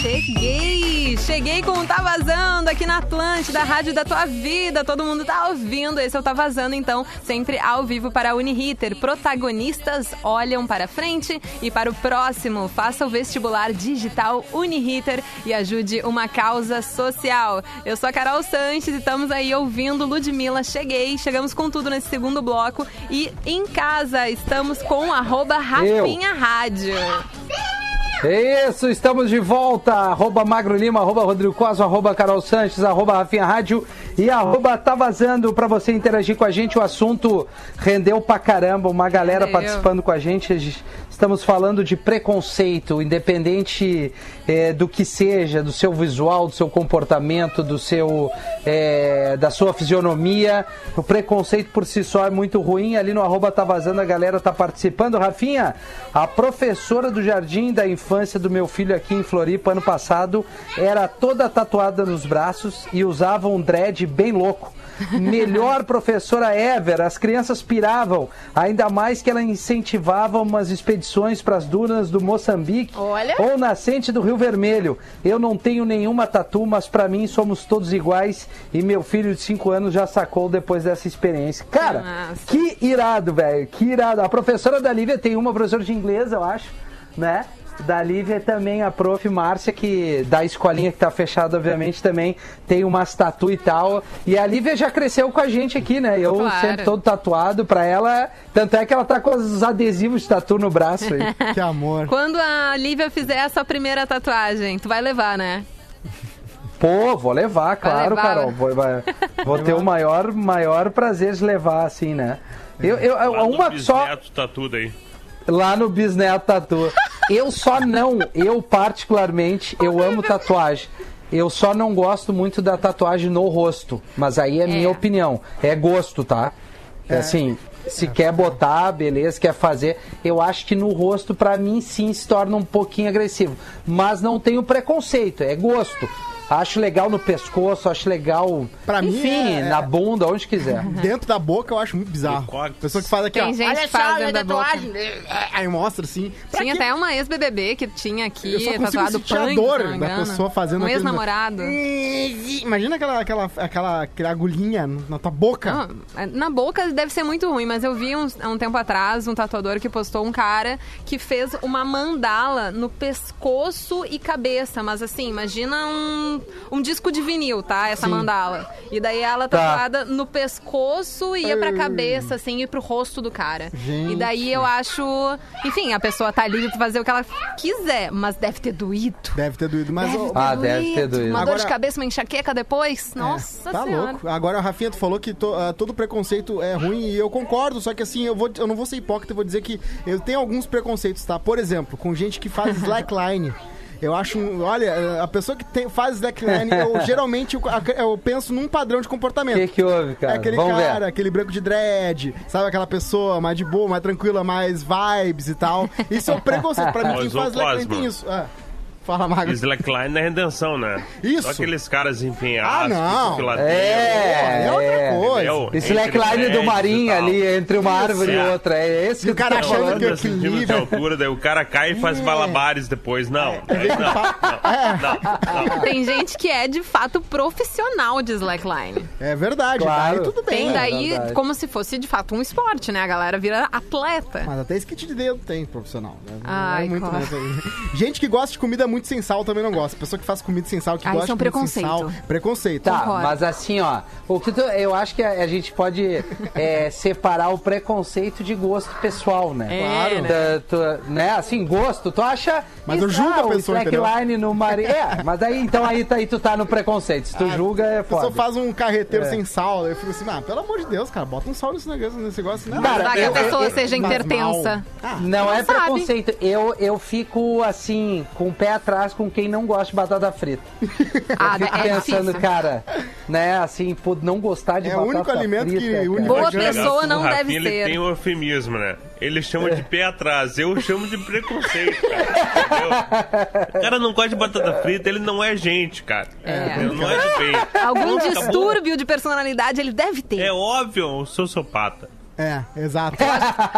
Cheguei! Cheguei com o Tá Vazando aqui na Atlântida, Rádio da Tua Vida. Todo mundo tá ouvindo. Esse é o Tá Vazando, então, sempre ao vivo para a Uniriter. Protagonistas olham para frente e para o próximo. Faça o vestibular digital Uniriter e ajude uma causa social. Eu sou a Carol Sanches e estamos aí ouvindo Ludmilla. Cheguei, chegamos com tudo nesse segundo bloco. E em casa estamos com arroba Rafinha Rádio. Isso, estamos de volta. Arroba Magro Lima, arroba Rodrigo Cosmo, arroba Carol Sanches, arroba Rafinha Rádio e arroba Tá Vazando pra você interagir com a gente. O assunto rendeu pra caramba, uma galera participando com a gente. Estamos falando de preconceito, independente eh, do que seja, do seu visual, do seu comportamento, do seu, eh, da sua fisionomia. O preconceito por si só é muito ruim. Ali no arroba tá vazando, a galera tá participando. Rafinha, a professora do jardim da infância do meu filho aqui em Floripa ano passado era toda tatuada nos braços e usava um dread bem louco. Melhor professora ever, as crianças piravam, ainda mais que ela incentivava umas expedições para as dunas do Moçambique Olha. ou nascente do Rio Vermelho. Eu não tenho nenhuma tatu, mas para mim somos todos iguais e meu filho de 5 anos já sacou depois dessa experiência. Cara, Nossa. que irado, velho, que irado. A professora da Lívia tem uma professora de inglês, eu acho, né? Da Lívia também a prof. Márcia, que da escolinha que tá fechada, obviamente, também tem umas tatu e tal. E a Lívia já cresceu com a gente aqui, né? Eu Claro. sempre todo tatuado pra ela. Tanto é que ela tá com os adesivos de tatu no braço aí. [laughs] Que amor. Quando a Lívia fizer a sua primeira tatuagem, tu vai levar, né? Pô, vou levar, claro, levar, Carol. né? Vou, vai- vou ter o maior, maior prazer de levar, assim, né? Eu, eu, eu- uma só. tá tudo aí. Lá no Bisneto Tatu. Eu só não, eu particularmente, eu amo tatuagem. Eu só não gosto muito da tatuagem no rosto. Mas aí é, minha opinião. É gosto, tá? É assim, se quer botar, beleza, quer fazer. Eu acho que no rosto, pra mim, sim, se torna um pouquinho agressivo. Mas não tenho preconceito, é gosto. Acho legal no pescoço, acho legal. Pra mim, enfim, é- na bunda, onde quiser. [laughs] Dentro da boca eu acho muito bizarro. Pessoa que faz aqui, Tem ó. gente Olha que só, minha dentro da boca. tatuagem. Aí mostra assim. Tinha quê? até uma ex-BBB que tinha aqui, Eu só tatuado sentir a punk, dor da pessoa fazendo Um aquele- ex-namorado. Imagina aquela, aquela, aquela, aquela agulhinha na tua boca. Não, na boca deve ser muito ruim, mas eu vi há um tempo atrás um tatuador que postou um cara que fez uma mandala no pescoço e cabeça. Mas assim, imagina um, um disco de vinil, tá? Essa mandala. E daí ela Tá. tatuada no pescoço ia pra cabeça, assim, e pro rosto do cara. Gente. E daí eu acho. Enfim, a pessoa tá livre pra fazer o que ela quiser, mas deve ter doído. Deve ter doído, mas... Deve ter Ah, deve ter doído. Uma dor de Agora- cabeça, uma enxaqueca depois. Nossa tá senhora. louco. Agora, Rafinha, tu falou que to- ah, todo preconceito é ruim e eu concordo, só que assim, eu, vou, eu não vou ser hipócrita, eu vou dizer que eu tenho alguns preconceitos, tá? Por exemplo, com gente que faz [laughs] slackline. Eu acho, um- olha, a pessoa que tem- faz slackline, eu [laughs] geralmente eu, eu penso num padrão de O comportamento. que, que houve, É cara? aquele Vamos cara, ver. aquele branco de dread, sabe? Aquela pessoa mais de boa, mais tranquila, mais vibes e tal. Isso é o [laughs] preconceito. Pra mim, quem faz slackline tem isso. Ah, fala, Mago. Slackline é redenção, né? Isso. Só aqueles caras empenhados. Ah, não. É, é outra é. coisa. entendeu? Slackline do Marinho e ali, entre uma árvore e é. outra. É esse E que o cara tá achando falando. que 30 centímetros de equilíbrio. altura, daí o cara cai e faz malabares depois. Não, não, não, não, não. Tem gente que é de fato profissional de slackline. É verdade, Claro. daí tudo bem. Tem É daí verdade. como se fosse de fato um esporte, né? A galera vira atleta. Mas até skate de dedo tem profissional. Né? Ai, é muito, claro. né? Gente que gosta de comida muito sem sal também não gosta. Pessoa que faz comida sem sal, que Ah, gosta isso é um de comida sem preconceito. sal. Preconceito. Tá, Concordo. mas assim, ó, o que tu- eu acho que a, a gente pode é, separar o preconceito de gosto pessoal, né? É, Claro. né? Da- tu- né? Assim, gosto, tu acha. Mas eu julgo a ah, o pessoa, slackline no mar... É, mas aí, então aí, tá- aí tu tá no preconceito. Se tu Ah, julga, é A pessoa foda. faz um carreteiro É. sem sal, eu fico assim, ah, pelo amor de Deus, cara, bota um sal nesse negócio, nesse negócio. Não, Cara, Vai que a pessoa eu- seja mal. Ah, Não é sabe. preconceito. Eu, eu fico assim, com o pé atrás com quem não gosta de batata frita. [laughs] Ah, Fico é pensando, difícil. cara, né, assim, por não gostar de É o batata único alimento frita, que une Boa pessoa não o Rafinha, deve ele ser. tem um eufemismo, né? Ele chama de pé atrás, eu chamo de preconceito, cara. Entendeu? O cara não gosta de batata frita, ele não é gente, cara. É. Não é de bem. Algum distúrbio de personalidade ele deve ter. É óbvio, um sociopata. É, exato.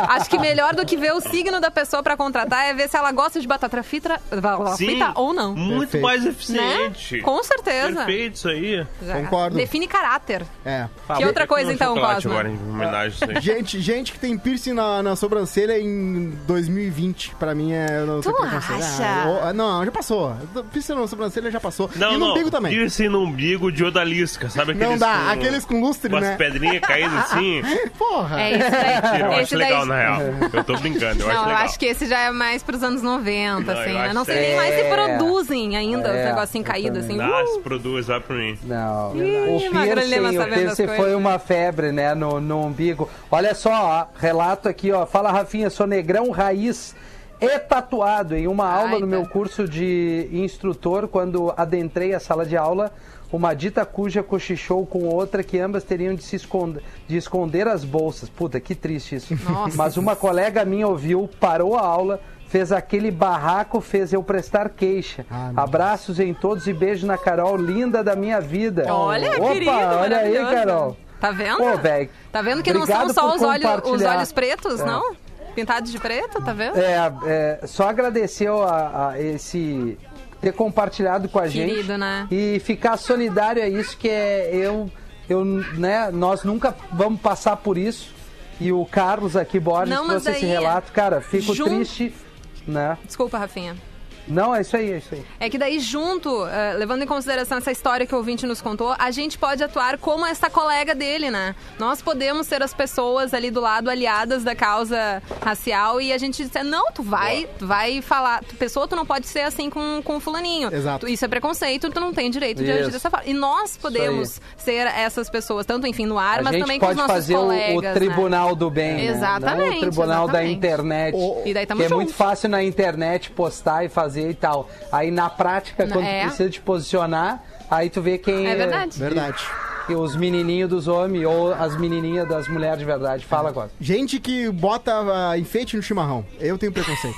Acho que melhor do que ver o signo da pessoa pra contratar é ver se ela gosta de batata frita, frita ou não. Muito Perfeito. mais Né? eficiente. Com certeza. Perfeito isso aí. Já Concordo. Define caráter. É. Que outra coisa, então, Cosma? agora em. Gente, gente que tem piercing na, na sobrancelha em 2020, pra mim é. Não Tu acha? Ah, eu- não, já passou. Piercing na sobrancelha já passou. Não, e no não. umbigo também. Piercing no umbigo de odalisca, sabe aqueles Não dá. com, Aqueles com lustre, com as né? pedrinhas caídas assim? [laughs] Porra. É isso daí. Mentira, eu acho daí- legal, na real. Eu tô brincando, eu Não, acho eu legal. acho que esse já é mais pros anos 90, Não, assim, eu né? acho Não sei nem mais se é. produzem ainda os É, negocinhos eu caídos, assim. Ah, se produz, vai pra mim. Não, Ih, o piercing, o piercing foi uma febre, né, no, no umbigo. Olha só, ó, relato aqui, ó. Fala, Rafinha, sou negrão raiz e tatuado. Em uma aula Ai, no tá. meu curso de instrutor, quando adentrei a sala de aula, uma dita cuja cochichou com outra que ambas teriam de se esconder, de esconder as bolsas. Puta, que triste isso. Nossa. Mas uma colega minha ouviu, parou a aula, fez aquele barraco, fez eu prestar queixa. Ah, Abraços em todos e beijo na Carol, linda da minha vida. Olha, Opa, querido, olha aí. Carol. Tá vendo? Pô, velho. Tá vendo que não são só os olhos, os olhos pretos, É. não? Pintados de preto, tá vendo? É, é, só agradecer a, a esse ter compartilhado com a Querido, gente né? e ficar solidário a isso que é eu eu né nós nunca vamos passar por isso e o Carlos aqui Borges Não, trouxe esse relato cara fico jun- triste né Desculpa, Rafinha. Não é isso aí é isso aí É que daí, junto, eh, levando em consideração essa história que o ouvinte nos contou, a gente pode atuar como essa colega dele, né? Nós podemos ser as pessoas ali do lado aliadas da causa racial e a gente dizer, não, tu vai, tu vai falar, tu, pessoa, tu não pode ser assim com, com fulaninho. Exato. Tu- isso é preconceito, tu não tem direito de Isso. agir dessa forma. E nós podemos ser essas pessoas, tanto, enfim, no ar, a mas também com os pode nossos fazer o- colegas. o, né? tribunal do bem né? Exatamente, Não o tribunal da exatamente. internet O- E daí tamo que é muito fácil na internet postar e fazer e tal aí na prática quando É. tu precisa te posicionar aí tu vê quem É verdade. Verdade. E os menininhos dos homens ou as menininhas das mulheres de verdade. Fala agora. Gente que bota ah, enfeite no chimarrão. Eu tenho preconceito.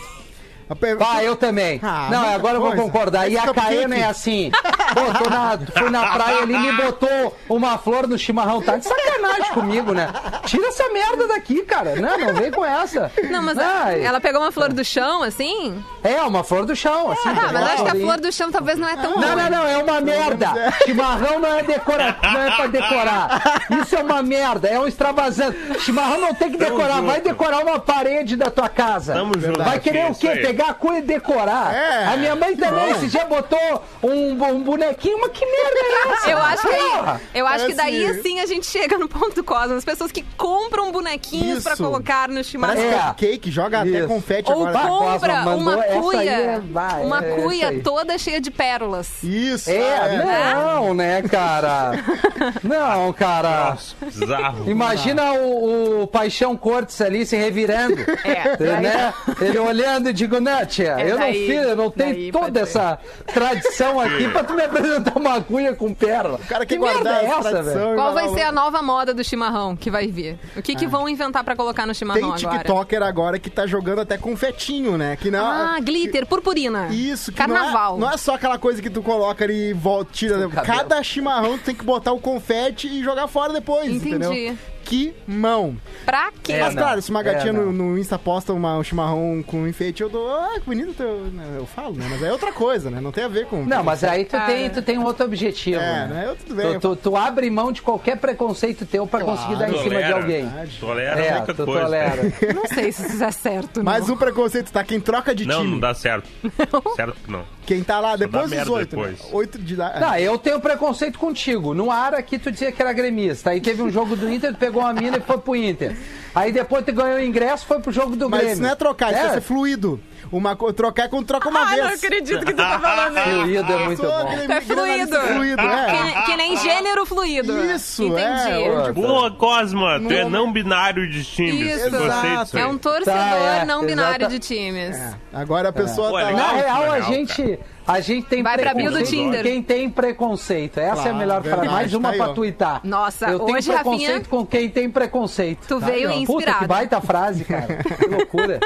A Ah, eu também. Ah, não, agora eu vou coisa. concordar. E Esse a cupcake. Caena é assim. [laughs] Pô, tô na, fui na praia ali e me botou uma flor no chimarrão. Tá de sacanagem comigo, né? Tira essa merda daqui, cara. Não, não vem com essa. Não, mas Ai, ela pegou uma flor do chão, assim? É, uma flor do chão, assim. Ah, mas acho que a flor do chão talvez não é tão Não, ruim. não, não, é uma merda. Chimarrão não é, decora... não é pra decorar. Isso é uma merda, é um extravasante. Chimarrão não tem que decorar, vai decorar uma parede da tua casa. Tamo junto, Vai querer o quê? Pegar a cor e decorar. É, a minha mãe também, esse dia botou um, um bonequinho, mas que merda é essa? Eu acho que, aí- eu acho que daí assim a gente chega no ponto cosmos. As pessoas que compram bonequinhos pra Isso. colocar no chimarrão. Parece É. cupcake, joga até Isso. confete Ou agora. compra Cosma mandou uma cuia, aí, é- vai, uma é cuia toda cheia de pérolas. Isso. É, não, né, cara? [laughs] Não, cara. Nossa, bizarro. Imagina o, o Paixão Cortes ali se revirando. É, né? Ele olhando e digo, né, tia, É eu não daí- fiz, eu não tenho toda essa tradição aqui pra tu me apresentar uma agulha com pérola. O cara que quer guardar merda é essa, velho? Qual vai ser a nova moda do chimarrão que vai vir? O que, que vão inventar pra colocar no chimarrão Tem agora? TikToker agora que tá jogando até confetinho, né? Que não, Ah, glitter, purpurina. Isso, que Carnaval. Não é, não é só aquela coisa que tu coloca ali e volta, tira. cabelo. Cada chimarrão tu tem que botar o confete e jogar fora depois, Entendi. entendeu? Que mão. Pra quê? É, Mas não. claro, se uma gatinha É, não. no, no Insta posta uma, um chimarrão com enfeite, eu dou. Ah, que bonito teu. né, Eu falo, né? Mas é outra coisa, né? Não tem a ver com. Não, mas aí tu tem, tu tem um outro objetivo. É, né? né? Eu tudo bem. Tu, tu, tu abre mão de qualquer preconceito teu pra Claro. conseguir dar em cima de Tolera. alguém. Tolera É, tu coisa. tolera. Não sei se isso é certo. não. Mais um preconceito, tá? Quem troca de Não, time. não dá certo. [laughs] Certo que não. Quem tá lá depois dos oito. né? Oito de lá. Não, eu tenho preconceito contigo. No ar aqui tu dizia que era gremista. Aí teve um jogo do Inter, tu pegou uma mina e foi pro Inter. Aí depois tu ganhou o ingresso, foi pro jogo do Mas Grêmio. isso não é trocar, isso é, É. ser fluido. Uma, co- trocar é quando troca uma Ai, vez. não acredito que tu tá falando isso. Fluido é muito Sou bom. aquele É fluido. fluido, é. Que, nem- que nem gênero fluido. Isso, Entendi. é. Boa, Cosma! Tu é Não- binário de times. Isso. Gostei disso aí. É um torcedor Tá, é, não binário exata- de times. Agora a pessoa Pô, é tá legal. Na lá. real, a legal, gente, A gente tem Vai pra bio do preconceito com Tinder. quem tem preconceito. Essa é a Claro, melhor frase. Mais uma tá aí, pra tuitar. Nossa, Eu tenho hoje, preconceito Rafinha, com quem tem preconceito. tu veio Puta, inspirado. que baita frase, cara. [laughs] Que loucura.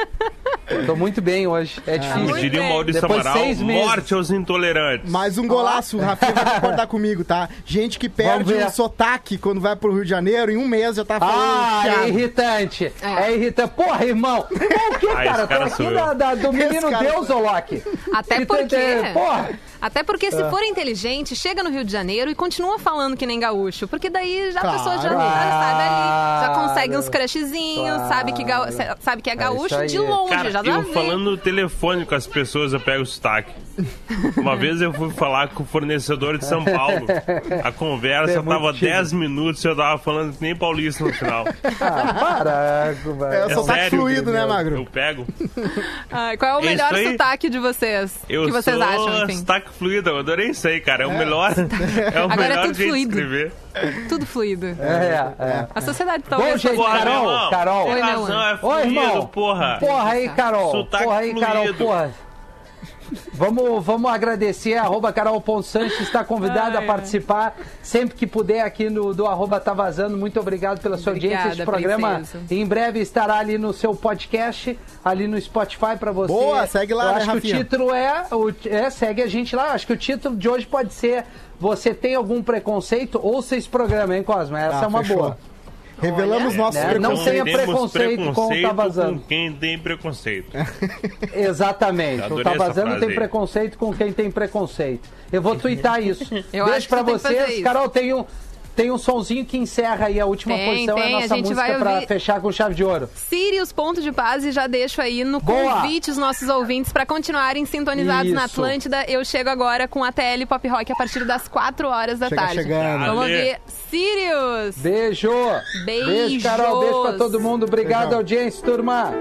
Tô muito bem hoje. É difícil. muito Diria o. Maurício Depois de Amaral, seis meses. morte aos intolerantes. Mais um golaço, o Rafinha vai [laughs] concordar comigo, tá? Gente que perde o sotaque quando vai pro Rio de Janeiro, em um mês já tá falando. Ah, é irritante. É, É. irritante. Porra, irmão. [laughs] O que, Ah, cara? Tô cara aqui eu. da, da- do menino cara Deus, ô Loki. Até Que tu- porque- é, Porra. Até porque se for inteligente, chega no Rio de Janeiro e continua falando que nem gaúcho. Porque daí já a pessoa já, já Claro. sabe ali, já Claro. consegue uns crushzinhos, Claro. sabe, que ga- sabe que é gaúcho isso aí. de longe, Cara, já dá eu vê. falando no telefone com as pessoas, eu pego o sotaque. Uma vez eu fui falar com o fornecedor de São Paulo. A conversa É tava tímido. 10 minutos e eu tava falando que nem paulista no final. Ah, para, É, velho. o sotaque sério, fluido, né, Eu Magro? pego. Ai, qual é o É melhor aí. sotaque de vocês? Eu que vocês sou acham, enfim? sotaque fluido, eu adorei isso aí, cara. É o melhor, [laughs] é o Agora é melhor tudo jeito fluido. de escrever. Tudo fluido. É, é. A sociedade Bom, talvez... gente, Porra, Carol, irmão, Carol. tem Oi, meu razão, é Oi, fluido, irmão. porra. Porra aí, Carol. Sotaque porra aí, Carol, fluido. porra. Vamos, vamos agradecer, arroba carol.sanches está convidada a participar sempre que puder aqui no do arroba tá vazando. Muito obrigado pela sua Obrigada, audiência. Este programa princesa. em breve estará ali no seu podcast, ali no Spotify para você. Boa, segue lá, Eu né, acho que o título é, o, é, segue a gente lá. Eu Acho que o título de hoje pode ser Você tem algum preconceito? Ouça esse programa, hein, Cosma? Essa Ah, é uma fechou. boa. Revelamos nossos né? Não preconceitos. tenha Temos preconceito com o Tá Vazando. com quem tem preconceito. [laughs] Exatamente. O Tá Vazando tem aí. preconceito com quem tem preconceito. Eu vou twittar isso. Eu Beijo acho que pra vocês. isso. Carol, tem um, tem um sonzinho que encerra aí a última Tem, posição. tem. É a A nossa gente música vai pra ouvir- fechar com chave de ouro. Sirius Ponto de Paz e já deixo aí no Boa! convite os nossos ouvintes para continuarem sintonizados na Isso. Atlântida. Eu chego agora com a TL Pop Rock a partir das 4 horas da Chega tarde. chegando. Vamos ver Sirius! Beijo. Beijos. Beijo, Carol. Beijo pra todo mundo. Obrigado, Beijão. audiência, turma.